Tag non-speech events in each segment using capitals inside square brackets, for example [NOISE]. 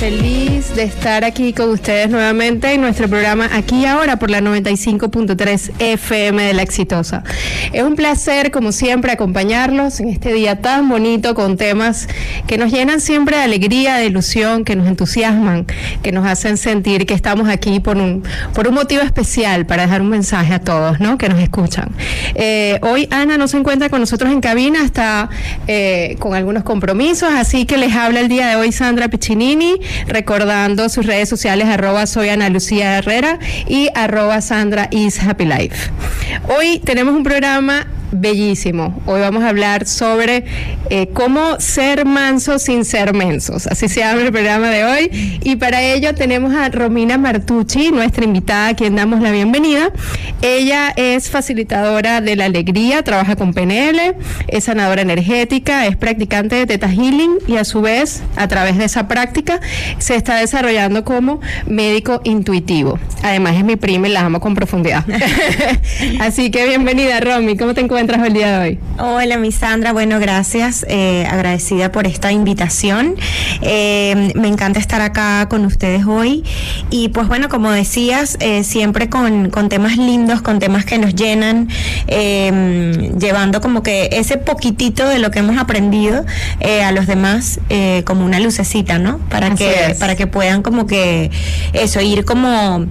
Feliz de estar aquí con ustedes nuevamente en nuestro programa Aquí Ahora por la 95.3 FM de La Exitosa. Es un placer, como siempre, acompañarlos en este día tan bonito con temas que nos llenan siempre de alegría, de ilusión, que nos entusiasman, que nos hacen sentir que estamos aquí por un, por un motivo especial para dejar un mensaje a todos, ¿no? Que nos escuchan. Eh, hoy Ana no se encuentra con nosotros en cabina, está eh, con algunos compromisos, así que les habla el día de hoy Sandra Piccinini, recordando sus redes sociales arroba soy Ana Lucía Herrera y arroba Sandra is Happy Life. Hoy tenemos un programa bellísimo. Hoy vamos a hablar sobre eh, cómo ser mansos sin ser mensos. Así se llama el programa de hoy. Y para ello tenemos a Romina Martucci, nuestra invitada, a quien damos la bienvenida. Ella es facilitadora de la alegría, trabaja con PNL, es sanadora energética, es practicante de Teta Healing y a su vez, a través de esa práctica, se está desarrollando como médico intuitivo. Además es mi prima y la amo con profundidad. [LAUGHS] Así que bienvenida, Romy. ¿Cómo te encuentras? el día de hoy? Hola, mi Sandra. Bueno, gracias. Eh, agradecida por esta invitación. Eh, me encanta estar acá con ustedes hoy. Y pues bueno, como decías, eh, siempre con, con, temas lindos, con temas que nos llenan, llevando como que ese poquitito de lo que hemos aprendido a los demás como una lucecita, ¿no? Para que, para que puedan como que eso, ir como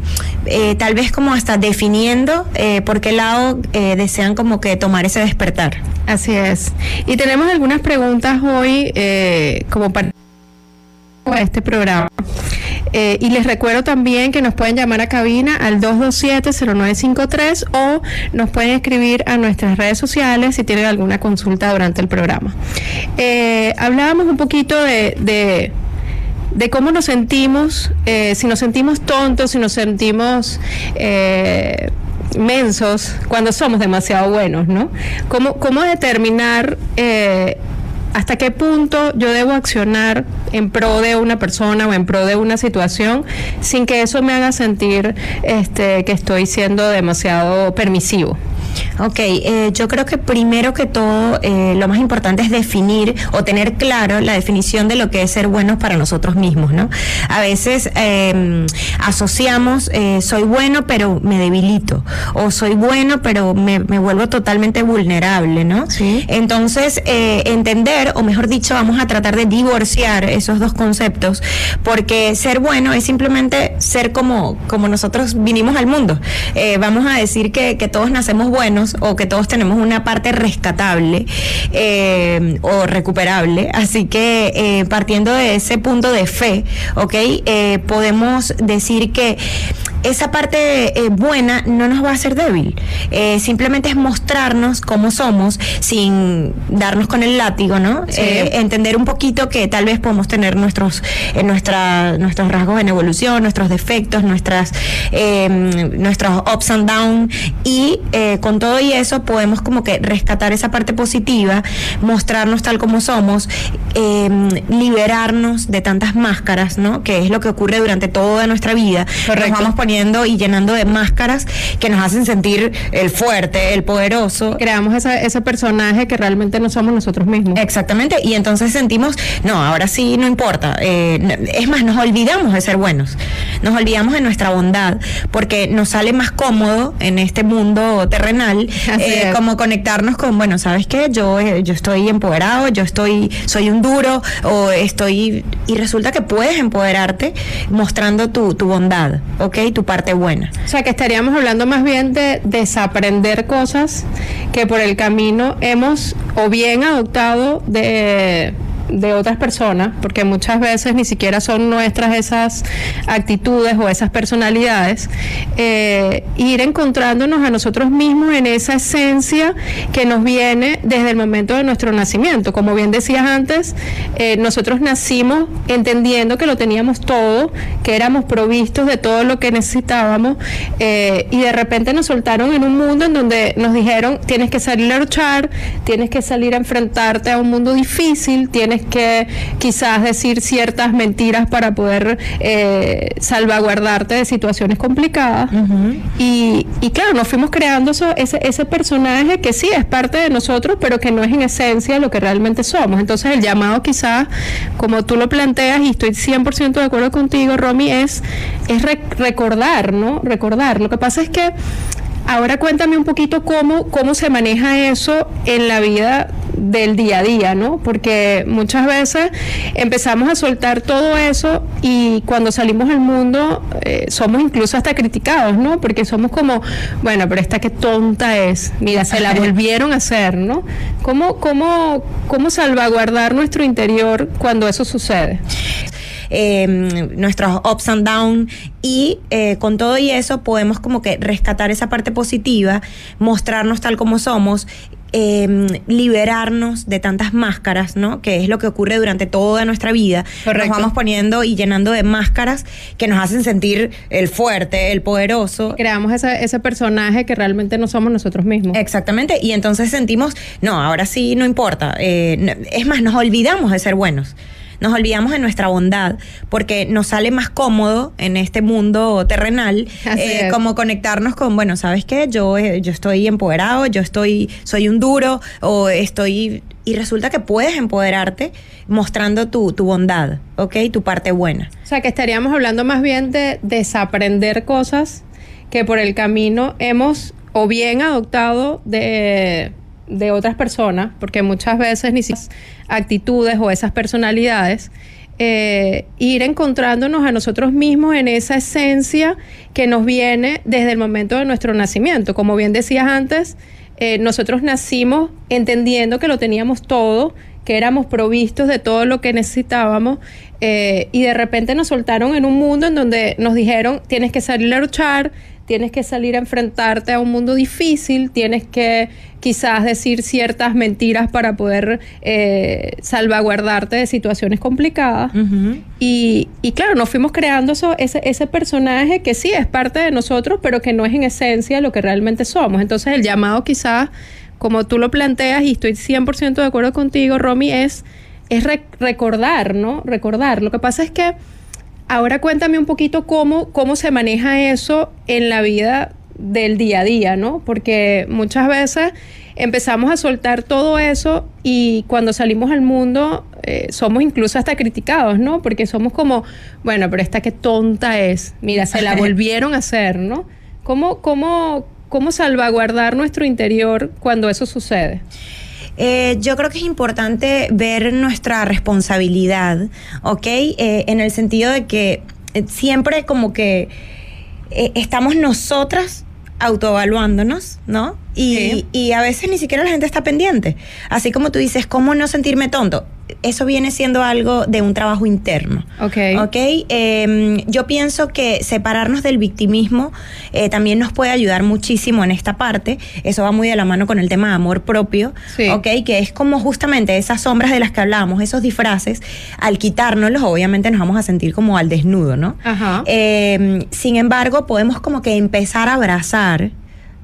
tal vez como hasta definiendo por qué lado desean como que tomar ese despertar. Así es. Y tenemos algunas preguntas hoy eh, como para este programa. Eh, y les recuerdo también que nos pueden llamar a cabina al 227-0953 o nos pueden escribir a nuestras redes sociales si tienen alguna consulta durante el programa. Eh, hablábamos un poquito de, de, cómo nos sentimos, si nos sentimos tontos, si nos sentimos mensos cuando somos demasiado buenos, ¿no? ¿Cómo, cómo determinar eh, hasta qué punto yo debo accionar en pro de una persona o en pro de una situación sin que eso me haga sentir este, que estoy siendo demasiado permisivo? Ok, eh, yo creo que primero que todo eh, lo más importante es definir o tener claro la definición de lo que es ser buenos para nosotros mismos, ¿no? A veces em, asociamos eh, soy bueno pero me debilito o soy bueno pero me, vuelvo totalmente vulnerable, ¿no? Sí. Entonces, entender, o mejor dicho, vamos a tratar de divorciar esos dos conceptos porque ser bueno es simplemente ser como, como nosotros vinimos al mundo. vamos a decir que, que todos nacemos buenos o que todos tenemos una parte rescatable eh, o recuperable. Así que eh, partiendo de ese punto de fe, ¿ok? Eh, podemos decir que esa parte buena no nos va a hacer débil. simplemente es mostrarnos cómo somos sin darnos con el látigo, ¿no? entender un poquito que tal vez podemos tener nuestros, nuestra, nuestros rasgos en evolución, nuestros defectos, nuestras, nuestros ups and downs y con todo y eso podemos como que rescatar esa parte positiva, mostrarnos tal como somos, em, liberarnos de tantas máscaras, ¿no? Que es lo que ocurre durante toda nuestra vida. Nos vamos poniendo y llenando de máscaras que nos hacen sentir el fuerte, el poderoso. Creamos ese personaje que realmente no somos nosotros mismos. Exactamente, y entonces sentimos, no, ahora sí no importa. Eh, es más, nos olvidamos de ser buenos, nos olvidamos de nuestra bondad, porque nos sale más cómodo en este mundo terrenal [LAUGHS] eh, como conectarnos con, bueno, ¿sabes qué? Yo, eh, yo estoy empoderado, yo estoy, soy un duro, o estoy, y resulta que puedes empoderarte mostrando tu, tu bondad, ¿ok? Tu parte buena. O sea, que estaríamos hablando más bien de desaprender cosas que por el camino hemos o bien adoptado de de otras personas, porque muchas veces ni siquiera son nuestras esas actitudes o esas personalidades, eh, ir encontrándonos a nosotros mismos en esa esencia que nos viene desde el momento de nuestro nacimiento. Como bien decías antes, eh, nosotros nacimos entendiendo que lo teníamos todo, que éramos provistos de todo lo que necesitábamos eh, y de repente nos soltaron en un mundo en donde nos dijeron tienes que salir a luchar, tienes que salir a enfrentarte a un mundo difícil, tienes que quizás decir ciertas mentiras para poder eh, salvaguardarte de situaciones complicadas. y, y, claro, nos fuimos creando eso, ese, ese personaje que sí es parte de nosotros, pero que no es en esencia lo que realmente somos. Entonces el llamado quizás, como tú lo planteas, y estoy 100% de acuerdo contigo, Romy, es, es recordar, ¿no? Recordar. Lo que pasa es que Ahora cuéntame un poquito cómo, cómo se maneja eso en la vida del día a día, ¿no? Porque muchas veces empezamos a soltar todo eso y cuando salimos al mundo eh, somos incluso hasta criticados, ¿no? Porque somos como, bueno, pero esta qué tonta es, mira, se la [LAUGHS] volvieron a hacer, ¿no? ¿Cómo, cómo, cómo salvaguardar nuestro interior cuando eso sucede? Eh, nuestros ups and downs y eh, con todo y eso podemos como que rescatar esa parte positiva, mostrarnos tal como somos eh, liberarnos de tantas máscaras, ¿no? Que es lo que ocurre durante toda nuestra vida. Nos vamos poniendo y llenando de máscaras que nos hacen sentir el fuerte, el poderoso. Creamos ese, ese personaje que realmente no somos nosotros mismos. Exactamente. Y entonces sentimos, no, ahora sí no importa. Eh, es más, nos olvidamos de ser buenos nos olvidamos de nuestra bondad, porque nos sale más cómodo en este mundo terrenal, eh, como conectarnos con, bueno, ¿sabes qué? Yo, eh, yo estoy empoderado, yo estoy, soy un duro, o estoy. Y resulta que puedes empoderarte mostrando tu, tu bondad, ¿ok? Tu parte buena. O sea, que estaríamos hablando más bien de desaprender cosas que por el camino hemos o bien adoptado de de otras personas, porque muchas veces ni siquiera actitudes o esas personalidades, eh, ir encontrándonos a nosotros mismos en esa esencia que nos viene desde el momento de nuestro nacimiento. Como bien decías antes, eh, nosotros nacimos entendiendo que lo teníamos todo, que éramos provistos de todo lo que necesitábamos eh, y de repente nos soltaron en un mundo en donde nos dijeron tienes que salir a luchar, tienes que salir a enfrentarte a un mundo difícil, tienes que quizás decir ciertas mentiras para poder eh, salvaguardarte de situaciones complicadas. y, claro, nos fuimos creando eso, ese, ese personaje que sí es parte de nosotros, pero que no es en esencia lo que realmente somos. Entonces el llamado quizás, como tú lo planteas, y estoy 100% de acuerdo contigo, Romy, es, es recordar, ¿no? Recordar. Lo que pasa es que Ahora cuéntame un poquito cómo, cómo se maneja eso en la vida del día a día, ¿no? Porque muchas veces empezamos a soltar todo eso y cuando salimos al mundo eh, somos incluso hasta criticados, ¿no? Porque somos como, bueno, pero esta qué tonta es, mira, se la [LAUGHS] volvieron a hacer, ¿no? ¿Cómo, cómo, cómo salvaguardar nuestro interior cuando eso sucede? Eh, yo creo que es importante ver nuestra responsabilidad, ¿ok? Eh, en el sentido de que eh, siempre como que estamos nosotras autoevaluándonos, ¿no? Y, y a veces ni siquiera la gente está pendiente. Así como tú dices, ¿cómo no sentirme tonto? eso viene siendo algo de un trabajo interno. Ok. Ok. Em, yo pienso que separarnos del victimismo eh, también nos puede ayudar muchísimo en esta parte. Eso va muy de la mano con el tema de amor propio. Sí. Ok. Que es como justamente esas sombras de las que hablamos, esos disfraces, al quitárnoslos, obviamente nos vamos a sentir como al desnudo, ¿no? Ajá. Em, sin embargo, podemos como que empezar a abrazar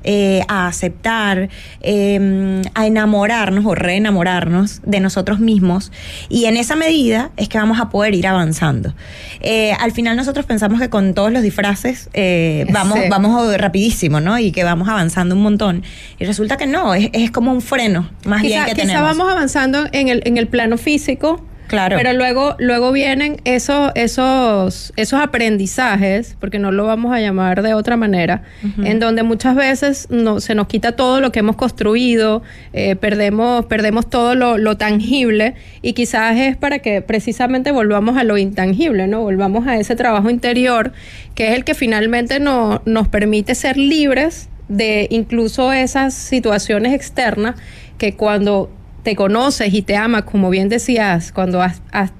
eh, a aceptar, em, a enamorarnos o reenamorarnos de nosotros mismos. Y en esa medida es que vamos a poder ir avanzando. Eh, al final nosotros pensamos que con todos los disfraces eh, vamos, vamos rapidísimo, ¿no? Y que vamos avanzando un montón. Y resulta que no, es, como un freno, más bien que tenemos. Quizá vamos avanzando en el, en el plano físico Claro. Pero luego, luego vienen esos, esos, esos aprendizajes, porque no lo vamos a llamar de otra manera, en donde muchas veces no, se nos quita todo lo que hemos construido, eh, perdemos, perdemos todo lo, tangible, y quizás es para que precisamente volvamos a lo intangible, ¿no? Volvamos a ese trabajo interior, que es el que finalmente no, nos permite ser libres de incluso esas situaciones externas que cuando te conoces y te amas, como bien decías, cuando has, has,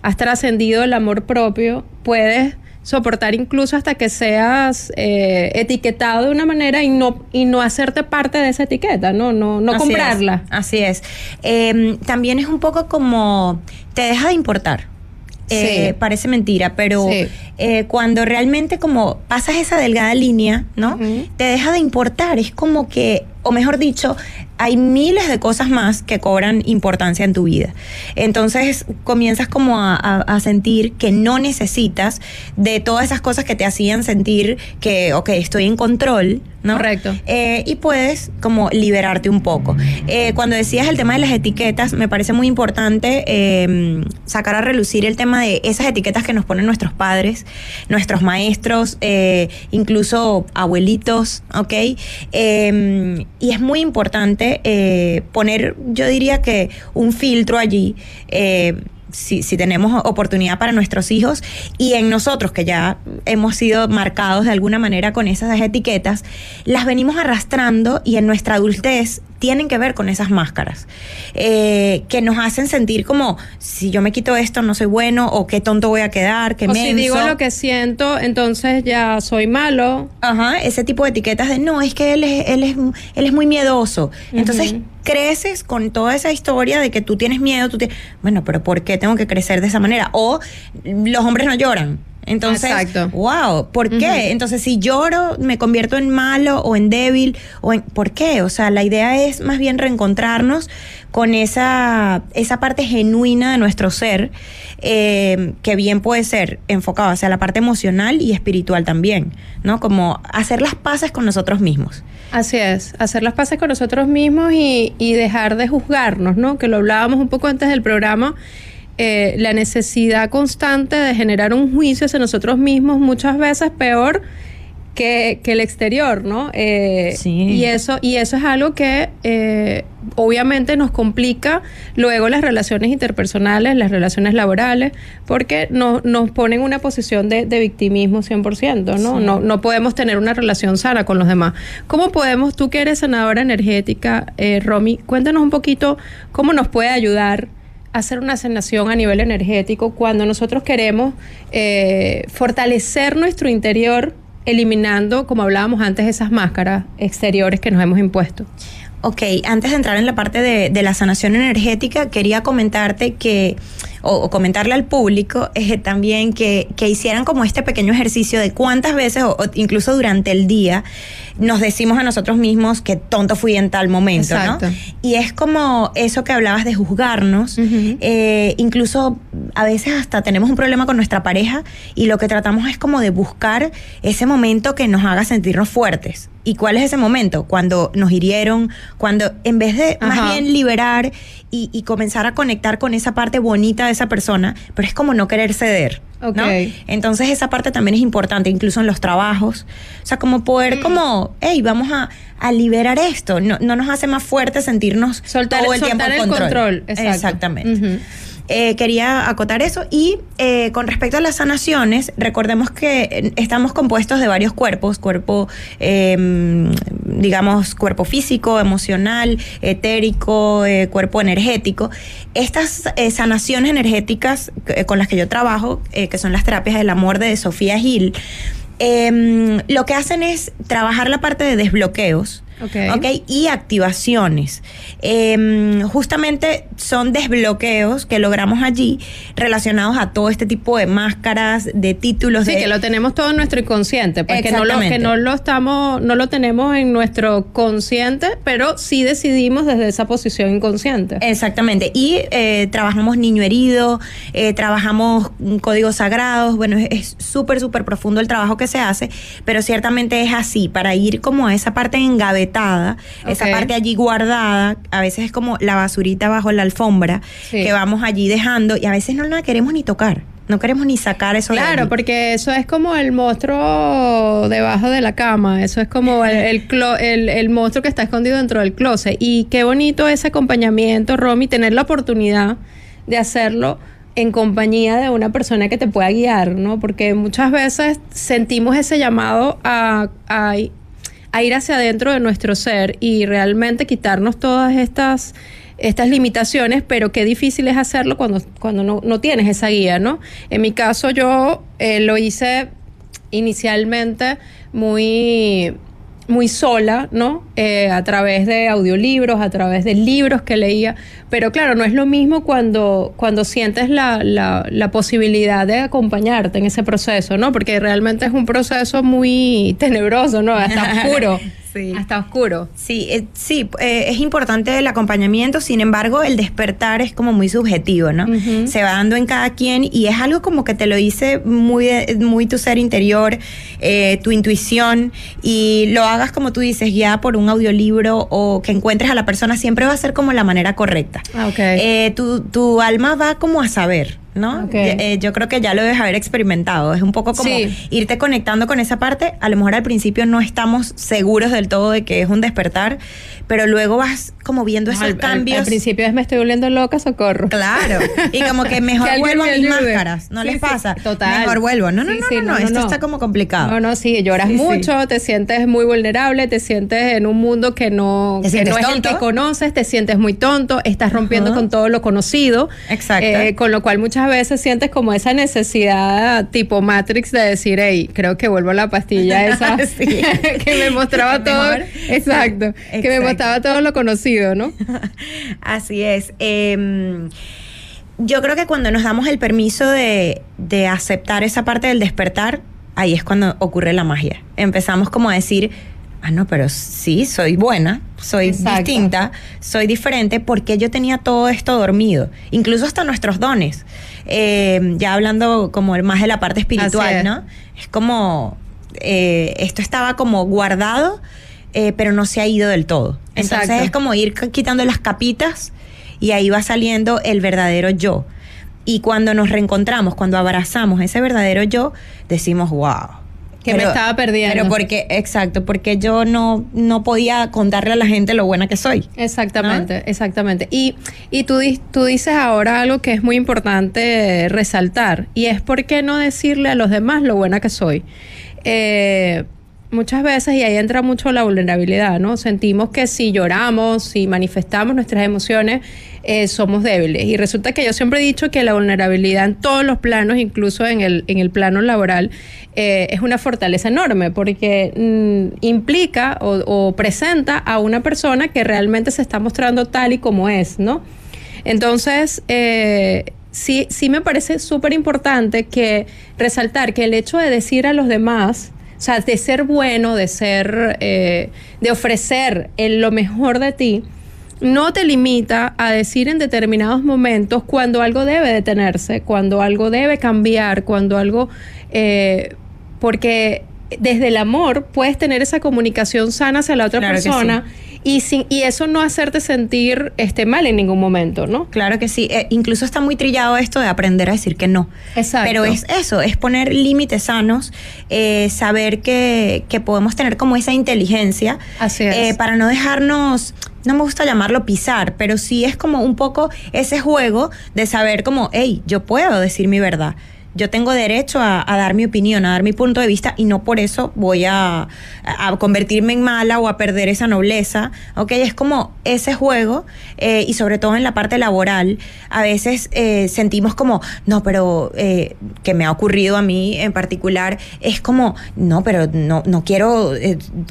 has trascendido el amor propio, puedes soportar incluso hasta que seas eh, etiquetado de una manera y no, y no hacerte parte de esa etiqueta, no, no, no Así comprarla. es, así es. Eh, también es un poco como te deja de importar. Eh, Sí. Parece mentira, pero Sí. eh, cuando realmente como pasas esa delgada línea, ¿no? Te deja de importar. Es como que, o mejor dicho, hay miles de cosas más que cobran importancia en tu vida. Entonces comienzas como a, a- a sentir que no necesitas de todas esas cosas que te hacían sentir que, ok, estoy en control, ¿no? Correcto. Eh, y puedes como liberarte un poco. Eh, cuando decías el tema de las etiquetas, me parece muy importante eh, sacar a relucir el tema de esas etiquetas que nos ponen nuestros padres, nuestros maestros, eh, incluso abuelitos, ¿ok? Eh, y es muy importante poner, yo diría que un filtro allí. Si, si tenemos oportunidad para nuestros hijos y en nosotros que ya hemos sido marcados de alguna manera con esas etiquetas, las venimos arrastrando y en nuestra adultez tienen que ver con esas máscaras eh, que nos hacen sentir como si yo me quito esto no soy bueno o qué tonto voy a quedar, qué o si digo lo que siento, entonces ya soy malo. Ajá, ese tipo de etiquetas de no, es que él es, él es, él es muy miedoso. Entonces Ujú. creces con toda esa historia de que tú tienes miedo, tú tienes, bueno, pero ¿por qué tengo que crecer de esa manera? O los hombres no lloran. Entonces, Exacto. wow, ¿por qué? Entonces, si lloro, me convierto en malo o en débil, o en, ¿por qué? O sea, la idea es más bien reencontrarnos con esa, esa parte genuina de nuestro ser, eh, que bien puede ser enfocado hacia la parte emocional y espiritual también, ¿no? Como hacer las paces con nosotros mismos. Así es, hacer las paces con nosotros mismos y, y dejar de juzgarnos, ¿no? Que lo hablábamos un poco antes del programa, eh, la necesidad constante de generar un juicio hacia nosotros mismos, muchas veces peor que, que el exterior, ¿no? Eh, Sí. Y eso, y eso es algo que eh, obviamente nos complica luego las relaciones interpersonales, las relaciones laborales, porque no- nos pone en una posición de, de victimismo 100%, ¿no? Sí. ¿no? No podemos tener una relación sana con los demás. ¿Cómo podemos, tú que eres sanadora energética, eh, Romy, cuéntanos un poquito cómo nos puede ayudar hacer una sanación a nivel energético cuando nosotros queremos eh, fortalecer nuestro interior eliminando, como hablábamos antes, esas máscaras exteriores que nos hemos impuesto. Ok, antes de entrar en la parte de, de la sanación energética, quería comentarte que, o, o comentarle al público eh, también que, que hicieran como este pequeño ejercicio de cuántas veces, o, o incluso durante el día, nos decimos a nosotros mismos que tonto fui en tal momento, Exacto. ¿no? Y es como eso que hablabas de juzgarnos, eh, incluso a veces hasta tenemos un problema con nuestra pareja y lo que tratamos es como de buscar ese momento que nos haga sentirnos fuertes. ¿Y cuál es ese momento? Cuando nos hirieron, cuando en vez de Ajá. más bien liberar y, y comenzar a conectar con esa parte bonita de esa persona, pero es como no querer ceder. ¿no? Ok. Entonces esa parte también es importante, incluso en los trabajos. O sea, como poder Mm. como, hey, vamos a, a liberar esto. No, no nos hace más fuerte sentirnos Soltar, todo el soltar tiempo en el control. exacto. Exactamente. Eh, quería acotar eso. Y eh, con respecto a las sanaciones, recordemos que eh, estamos compuestos de varios cuerpos, cuerpo, eh, digamos, cuerpo físico, emocional, etérico, cuerpo energético. Estas sanaciones energéticas con las que yo trabajo, que son las terapias del amor de Sofía Gil, eh, lo que hacen es trabajar la parte de desbloqueos. Ok. ¿ok? Y activaciones. Eh, justamente son desbloqueos que logramos allí relacionados a todo este tipo de máscaras, de títulos. Sí, de, que lo tenemos todo en nuestro inconsciente, pues que no, lo, que no lo estamos, no lo tenemos en nuestro consciente, pero sí decidimos desde esa posición inconsciente. Exactamente. Y eh, trabajamos niño herido, eh, trabajamos códigos sagrados. Bueno, es- es súper, súper profundo el trabajo que se hace, pero ciertamente es así, para ir como a esa parte engavetada, esa parte allí guardada. A veces es como la basurita bajo la alfombra Sí. que vamos allí dejando y a veces no la queremos ni tocar. No queremos ni sacar eso de Claro, porque eso es como el monstruo debajo de la cama, eso es como el, el, clo- el- el monstruo que está escondido dentro del closet. Y qué bonito ese acompañamiento, Romy, tener la oportunidad de hacerlo en compañía de una persona que te pueda guiar, ¿no? Porque muchas veces sentimos ese llamado a, a, a ir hacia adentro de nuestro ser y realmente quitarnos todas estas estas limitaciones, pero qué difícil es hacerlo cuando, cuando no, no tienes esa guía, ¿no? En mi caso yo eh, lo hice inicialmente muy muy sola, ¿no? Eh, a través de audiolibros, a través de libros que leía. Pero claro, no es lo mismo cuando, cuando sientes la, la, la, posibilidad de acompañarte en ese proceso, ¿no? Porque realmente es un proceso muy tenebroso, ¿no? Hasta [LAUGHS] oscuro. Sí. Hasta oscuro. Sí, eh, sí, eh, es importante el acompañamiento, sin embargo, el despertar es como muy subjetivo, ¿no? Se va dando en cada quien y es algo como que te lo dice muy, muy tu ser interior, eh, tu intuición, y lo hagas como tú dices, guiada por un audiolibro o que encuentres a la persona, siempre va a ser como la manera correcta. Ah, okay. tu, tu alma va como a saber, ¿no? Eh, yo creo que ya lo debes haber experimentado. Es un poco como irte conectando con esa parte. A lo mejor al principio no estamos seguros del todo de que es un despertar, pero luego vas como viendo esos cambios. Al, principio es me estoy volviendo loca, socorro. Claro. Y como que [LAUGHS] mejor vuelvo a mis máscaras. ¿No les pasa? Total. Mejor vuelvo. No, no, no, no, Esto está como complicado. No, no, sí. Lloras mucho, te sientes muy vulnerable, te sientes en un mundo que no, que no es el que conoces, te sientes muy tonto, estás rompiendo con todo lo conocido. Exacto. Eh, con lo cual muchas veces sientes como esa necesidad tipo Matrix de decir, hey, creo que vuelvo a la pastilla esa [LAUGHS] [LAUGHS] que me mostraba todo. Exacto, Que me mostraba todo lo conocido, ¿no? [LAUGHS] Así es. Em, yo creo que cuando nos damos el permiso de, de aceptar esa parte del despertar, ahí es cuando ocurre la magia. Empezamos como a decir, ah, no, pero sí, soy buena, soy distinta, soy diferente, porque yo tenía todo esto dormido, incluso hasta nuestros dones. Eh, ya hablando como más de la parte espiritual, ¿no? Es como, eh, esto estaba como guardado, eh, pero no se ha ido del todo. Entonces es como ir quitando las capitas y ahí va saliendo el verdadero yo. Y cuando nos reencontramos, cuando abrazamos ese verdadero yo, decimos, wow que me estaba perdiendo. Pero porque, exacto, porque yo no, no podía contarle a la gente lo buena que soy. Exactamente, exactamente. Y, y tú, tú dices ahora algo que es muy importante resaltar, y es por qué no decirle a los demás lo buena que soy. Eh, muchas veces, y ahí entra mucho la vulnerabilidad, ¿no? Sentimos que si lloramos, si manifestamos nuestras emociones, eh, somos débiles. Y resulta que yo siempre he dicho que la vulnerabilidad en todos los planos, incluso en el, en el plano laboral, eh, es una fortaleza enorme porque mm, implica o, presenta a una persona que realmente se está mostrando tal y como es, ¿no? Entonces, eh, sí, sí me parece súper importante que resaltar que el hecho de decir a los demás, o sea, de ser bueno, de ser, eh, de ofrecer lo mejor de ti, no te limita a decir en determinados momentos cuando algo debe detenerse, cuando algo debe cambiar, cuando algo... Eh, porque desde el amor puedes tener esa comunicación sana hacia la otra persona y, sin, y eso no hacerte sentir este, mal en ningún momento, ¿no? Claro que sí. Eh, incluso está muy trillado esto de aprender a decir que no. Exacto. Pero es eso, es poner límites sanos, eh, saber que, que, podemos tener como esa inteligencia. Así es. Eh, para no dejarnos no me gusta llamarlo pisar, pero sí es como un poco ese juego de saber como, hey, yo puedo decir mi verdad yo tengo derecho a, dar mi opinión, a dar mi punto de vista y no por eso voy a, convertirme en mala o a perder esa nobleza. ¿ok? Es como ese juego eh, y sobre todo en la parte laboral, a veces eh, sentimos como, no, pero eh, que me ha ocurrido a mí en particular, es como, no, pero no, no quiero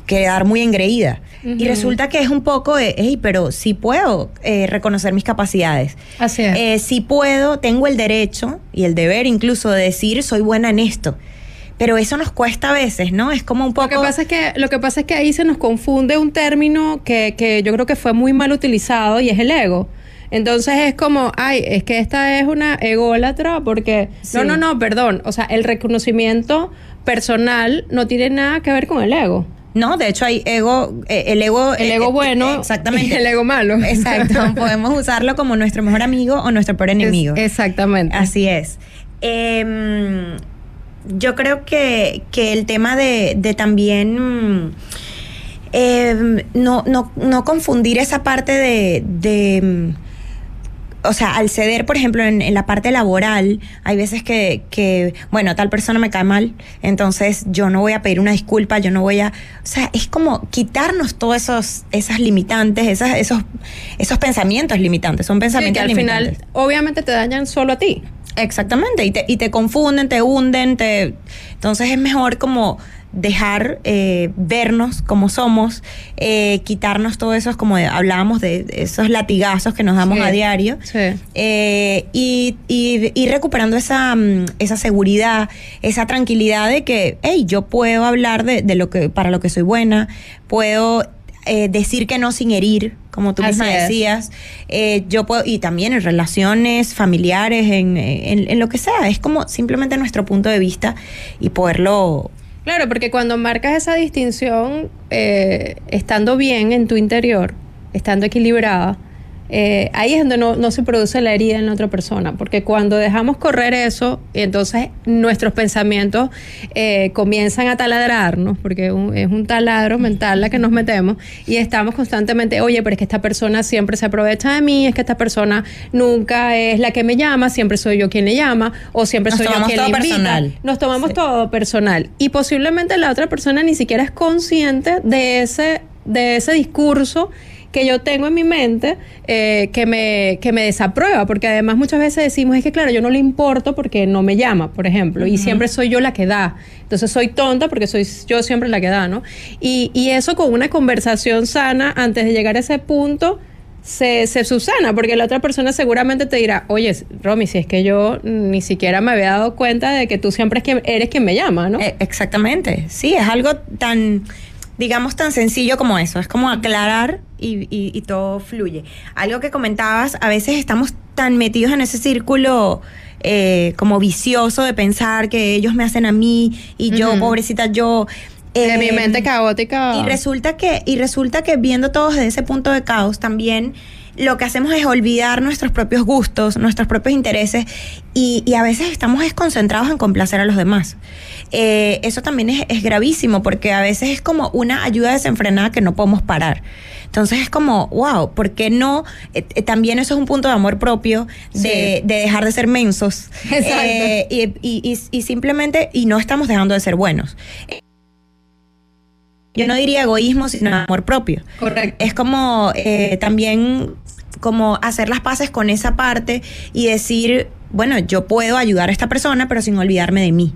quedar muy engreída. Y resulta que es un poco de, hey, pero sí puedo reconocer mis capacidades. Así es. sí puedo, tengo el derecho y el deber incluso de decir soy buena en esto. Pero eso nos cuesta a veces, ¿no? Es como un poco... Lo que pasa es que, lo que, pasa es que ahí se nos confunde un término que, que yo creo que fue muy mal utilizado y es el ego. Entonces es como, ay, es que esta es una ególatra porque... No, no, no, perdón. O sea, el reconocimiento personal no tiene nada que ver con el ego. No, de hecho hay ego, eh, el ego... El ego eh, bueno exactamente. y el ego malo. Exacto, [LAUGHS] podemos usarlo como nuestro mejor amigo o nuestro peor enemigo. exactamente. Así es. Eh, yo creo que, que el tema de, de también em, no, no, no, confundir esa parte de, de o sea, al ceder, por ejemplo, en, en la parte laboral, hay veces que, que, bueno, tal persona me cae mal, entonces yo no voy a pedir una disculpa, yo no voy a, o sea, es como quitarnos todos esos, esas limitantes, esas, esos, esos pensamientos limitantes, son Sí, pensamientos que al limitantes. final, obviamente te dañan solo a ti. Exactamente, y te, y te confunden, te hunden, te... entonces es mejor como dejar eh, vernos como somos, eh, quitarnos todo eso, como hablábamos de esos latigazos que nos damos Sí, a diario, sí. eh, y, y ir recuperando esa, mm, esa seguridad, esa tranquilidad de que, hey, yo puedo hablar de, de lo que, para lo que soy buena, puedo eh, decir que no sin herir, como tú misma Así es. decías, eh, yo puedo, y también en relaciones familiares, en, en, en lo que sea, es como simplemente nuestro punto de vista y poderlo... Claro, porque cuando marcas esa distinción, eh, estando bien en tu interior, estando equilibrada, eh, ahí es donde no, no se produce la herida en la otra persona, porque cuando dejamos correr eso, entonces nuestros pensamientos eh, comienzan a taladrarnos, porque es un- es un taladro mental la que nos metemos, y estamos constantemente, oye, pero es que esta persona siempre se aprovecha de mí, es que esta persona nunca es la que me llama, siempre soy yo quien le llama, o siempre Nos soy yo quien le invita. personal. Nos tomamos Sí. todo personal. Y posiblemente la otra persona ni siquiera es consciente de ese, de ese discurso que yo tengo en mi mente eh, que, me, que me desaprueba, porque además muchas veces decimos, es que claro, yo no le importo porque no me llama, por ejemplo, y siempre soy yo la que da. Entonces soy tonta porque soy yo siempre la que da, ¿no? Y, y eso con una conversación sana antes de llegar a ese punto se, se subsana, porque la otra persona seguramente te dirá, oye, Romy, si es que yo ni siquiera me había dado cuenta de que tú siempre es que eres quien me llama, ¿no? Eh, exactamente, sí, es algo tan, digamos, tan sencillo como eso, es como aclarar y, y- y todo fluye. Algo que comentabas, a veces estamos tan metidos en ese círculo eh, como vicioso de pensar que ellos me hacen a mí y yo, pobrecita, yo... de mi eh, mente caótica. y resulta que, y resulta que viendo todos desde ese punto de caos también lo que hacemos es olvidar nuestros propios gustos, nuestros propios intereses y, y a veces estamos desconcentrados en complacer a los demás. Eh, eso también es, es gravísimo porque a veces es como una ayuda desenfrenada que no podemos parar. Entonces es como, wow, ¿por qué no? Eh, eh, también eso es un punto de amor propio, de, Sí. de dejar de ser mensos. [LAUGHS] Exacto. Y- y simplemente, y no estamos dejando de ser buenos. Yo no diría egoísmo, sino amor propio. Correcto. Es como eh, también como hacer las paces con esa parte y decir, bueno, yo puedo ayudar a esta persona, pero sin olvidarme de mí,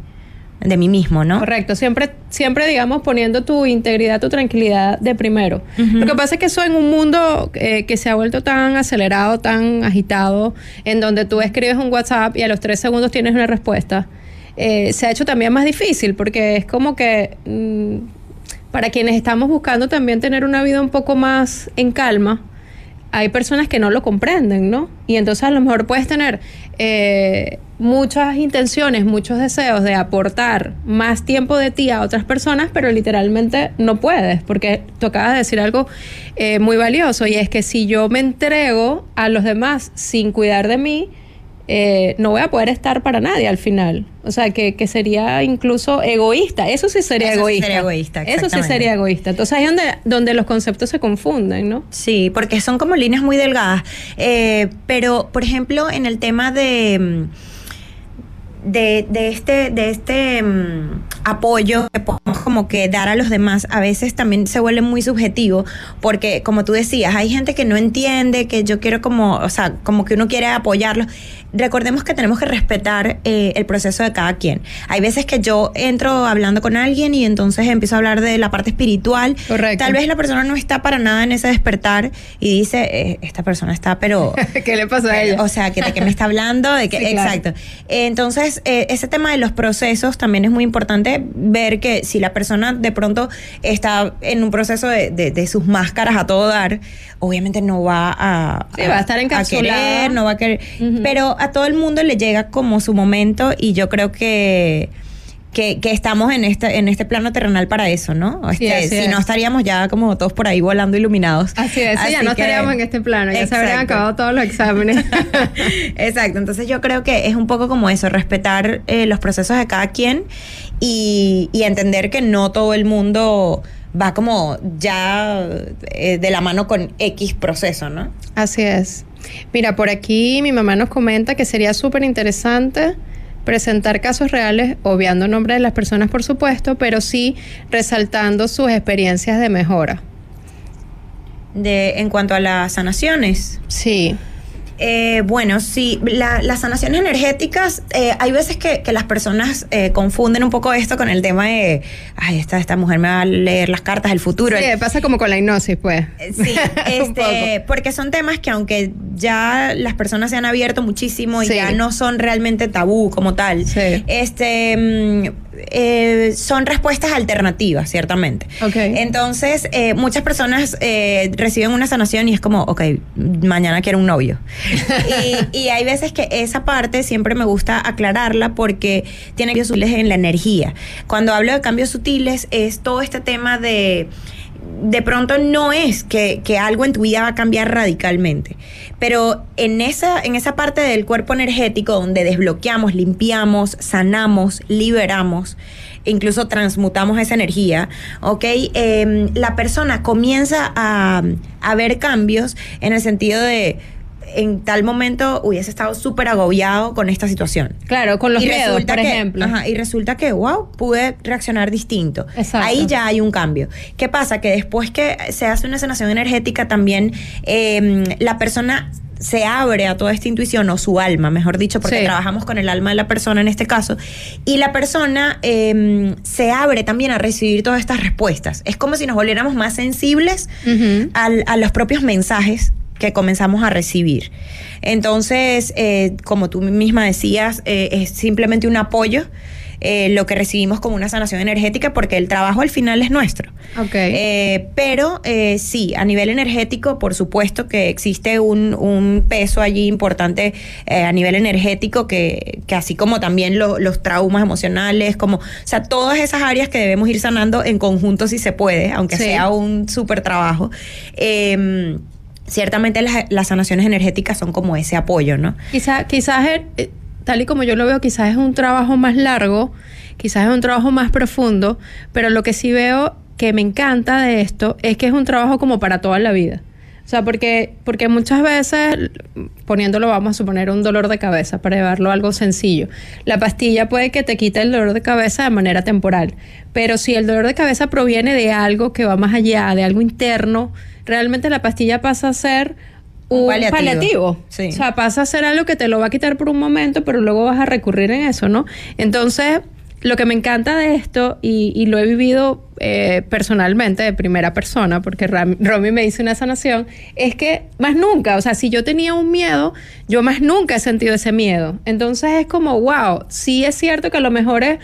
de mí mismo, ¿no? Correcto, siempre, siempre digamos poniendo tu integridad, tu tranquilidad de primero. Lo que pasa es que eso en un mundo eh, que se ha vuelto tan acelerado, tan agitado, en donde tú escribes un WhatsApp y a los tres segundos tienes una respuesta, eh, se ha hecho también más difícil porque es como que mm, para quienes estamos buscando también tener una vida un poco más en calma, hay personas que no lo comprenden, ¿no? Y entonces a lo mejor puedes tener eh, muchas intenciones, muchos deseos de aportar más tiempo de ti a otras personas, pero literalmente no puedes, porque tú acabas de decir algo eh, muy valioso, y es que si yo me entrego a los demás sin cuidar de mí, eh, no voy a poder estar para nadie al final. O sea, que, que sería incluso egoísta. Eso sí sería Eso sí egoísta. sería egoísta, Eso sí sería egoísta. Entonces ahí es donde, donde los conceptos se confunden, ¿no? Sí, porque son como líneas muy delgadas. Eh, pero, por ejemplo, en el tema de. mm, De, de este, de este mm, apoyo que podemos como que dar a los demás, a veces también se vuelve muy subjetivo, porque como tú decías, hay gente que no entiende, que yo quiero como, o sea, como que uno quiere apoyarlos. Recordemos que tenemos que respetar eh, el proceso de cada quien. Hay veces que yo entro hablando con alguien y entonces empiezo a hablar de la parte espiritual. Correcto. Tal vez la persona no está para nada en ese despertar y dice, eh, esta persona está, pero... [LAUGHS] ¿Qué le pasó a ella? O sea, que ¿de qué me está hablando? De que, [LAUGHS] Sí, claro. Exacto. Eh, Entonces, eh, ese tema de los procesos también es muy importante ver que si la persona de pronto está en un proceso de, de- de sus máscaras a todo dar, obviamente no va a, Sí, va a estar encapsulada. querer, no va a querer. Pero a todo el mundo le llega como su momento y yo creo que que, que estamos en este, en este plano terrenal para eso, ¿no? Este, así si es. no estaríamos ya como todos por ahí volando iluminados. Así es, sí, ya Así no que- estaríamos en este plano, ya se habrían Exacto. acabado todos los exámenes. [LAUGHS] Exacto, entonces yo creo que es un poco como eso, respetar eh, los procesos de cada quien y, y entender que no todo el mundo va como ya eh, de la mano con X proceso, ¿no? Así es. Mira, por aquí mi mamá nos comenta que sería súper interesante presentar casos reales, obviando nombres de las personas, por supuesto, pero sí resaltando sus experiencias de mejora. De, en cuanto a las sanaciones. Sí. Eh, bueno, sí, las sanaciones energéticas, eh, hay veces que, las personas eh, confunden un poco esto con el tema de, ay, esta, esta mujer me va a leer las cartas del futuro. Sí, pasa como con la hipnosis, pues. Sí, [LAUGHS] este, porque son temas que aunque ya las personas se han abierto muchísimo y ya no son realmente tabú como tal, este, mm, son respuestas alternativas, ciertamente. Okay. Entonces, muchas personas reciben una sanación y es como, ok, mañana quiero un novio. [LAUGHS] y, hay veces que esa parte siempre me gusta aclararla porque tiene cambios sutiles en la energía. Cuando hablo de cambios sutiles es todo este tema de de pronto no es que, que, algo en tu vida va a cambiar radicalmente, pero en esa, en esa parte del cuerpo energético donde desbloqueamos, limpiamos, sanamos, liberamos, incluso transmutamos esa energía, ¿ok? Em, la persona comienza a, a ver cambios en el sentido de en tal momento hubiese estado súper agobiado con esta situación. Claro, con los miedos, por ejemplo. Ajá, y resulta que, wow, pude reaccionar distinto. Ahí ya hay un cambio. ¿Qué pasa? Que después que se hace una sanación energética, también em, la persona se abre a toda esta intuición, o su alma, mejor dicho, porque trabajamos con el alma de la persona en este caso, y la persona em, se abre también a recibir todas estas respuestas. Es como si nos volviéramos más sensibles a los propios mensajes que comenzamos a recibir. Entonces, eh, como tú misma decías, eh, es simplemente un apoyo. Eh, lo que recibimos como una sanación energética porque el trabajo al final es nuestro. Okay. pero sí, a nivel energético, por supuesto que existe un, peso allí importante a nivel energético que, que así como también los traumas emocionales, como, o sea, todas esas áreas que debemos ir sanando en conjunto si se puede, aunque sea un súper trabajo. Eh, ciertamente las, sanaciones energéticas son como ese apoyo, ¿no? Quizás, quizás, eh, tal y como yo lo veo, quizás es un trabajo más largo, quizás es un trabajo más profundo, pero lo que sí veo que me encanta de esto es que es un trabajo como para toda la vida. O sea, porque, porque muchas veces, poniéndolo, vamos a suponer un dolor de cabeza, para llevarlo a algo sencillo. La pastilla puede que te quite el dolor de cabeza de manera temporal, pero si el dolor de cabeza proviene de algo que va más allá, de algo interno, realmente la pastilla pasa a ser un paliativo. O sea, pasa a ser algo que te lo va a quitar por un momento, pero luego vas a recurrir en eso, ¿no? Entonces, lo que me encanta de esto, y, lo he vivido eh, personalmente de primera persona, porque [LAUGHS] Romy me hizo una sanación, es que más nunca, o sea, si yo tenía un miedo, yo más nunca he sentido ese miedo. Entonces es como, wow, sí es cierto que a lo mejor es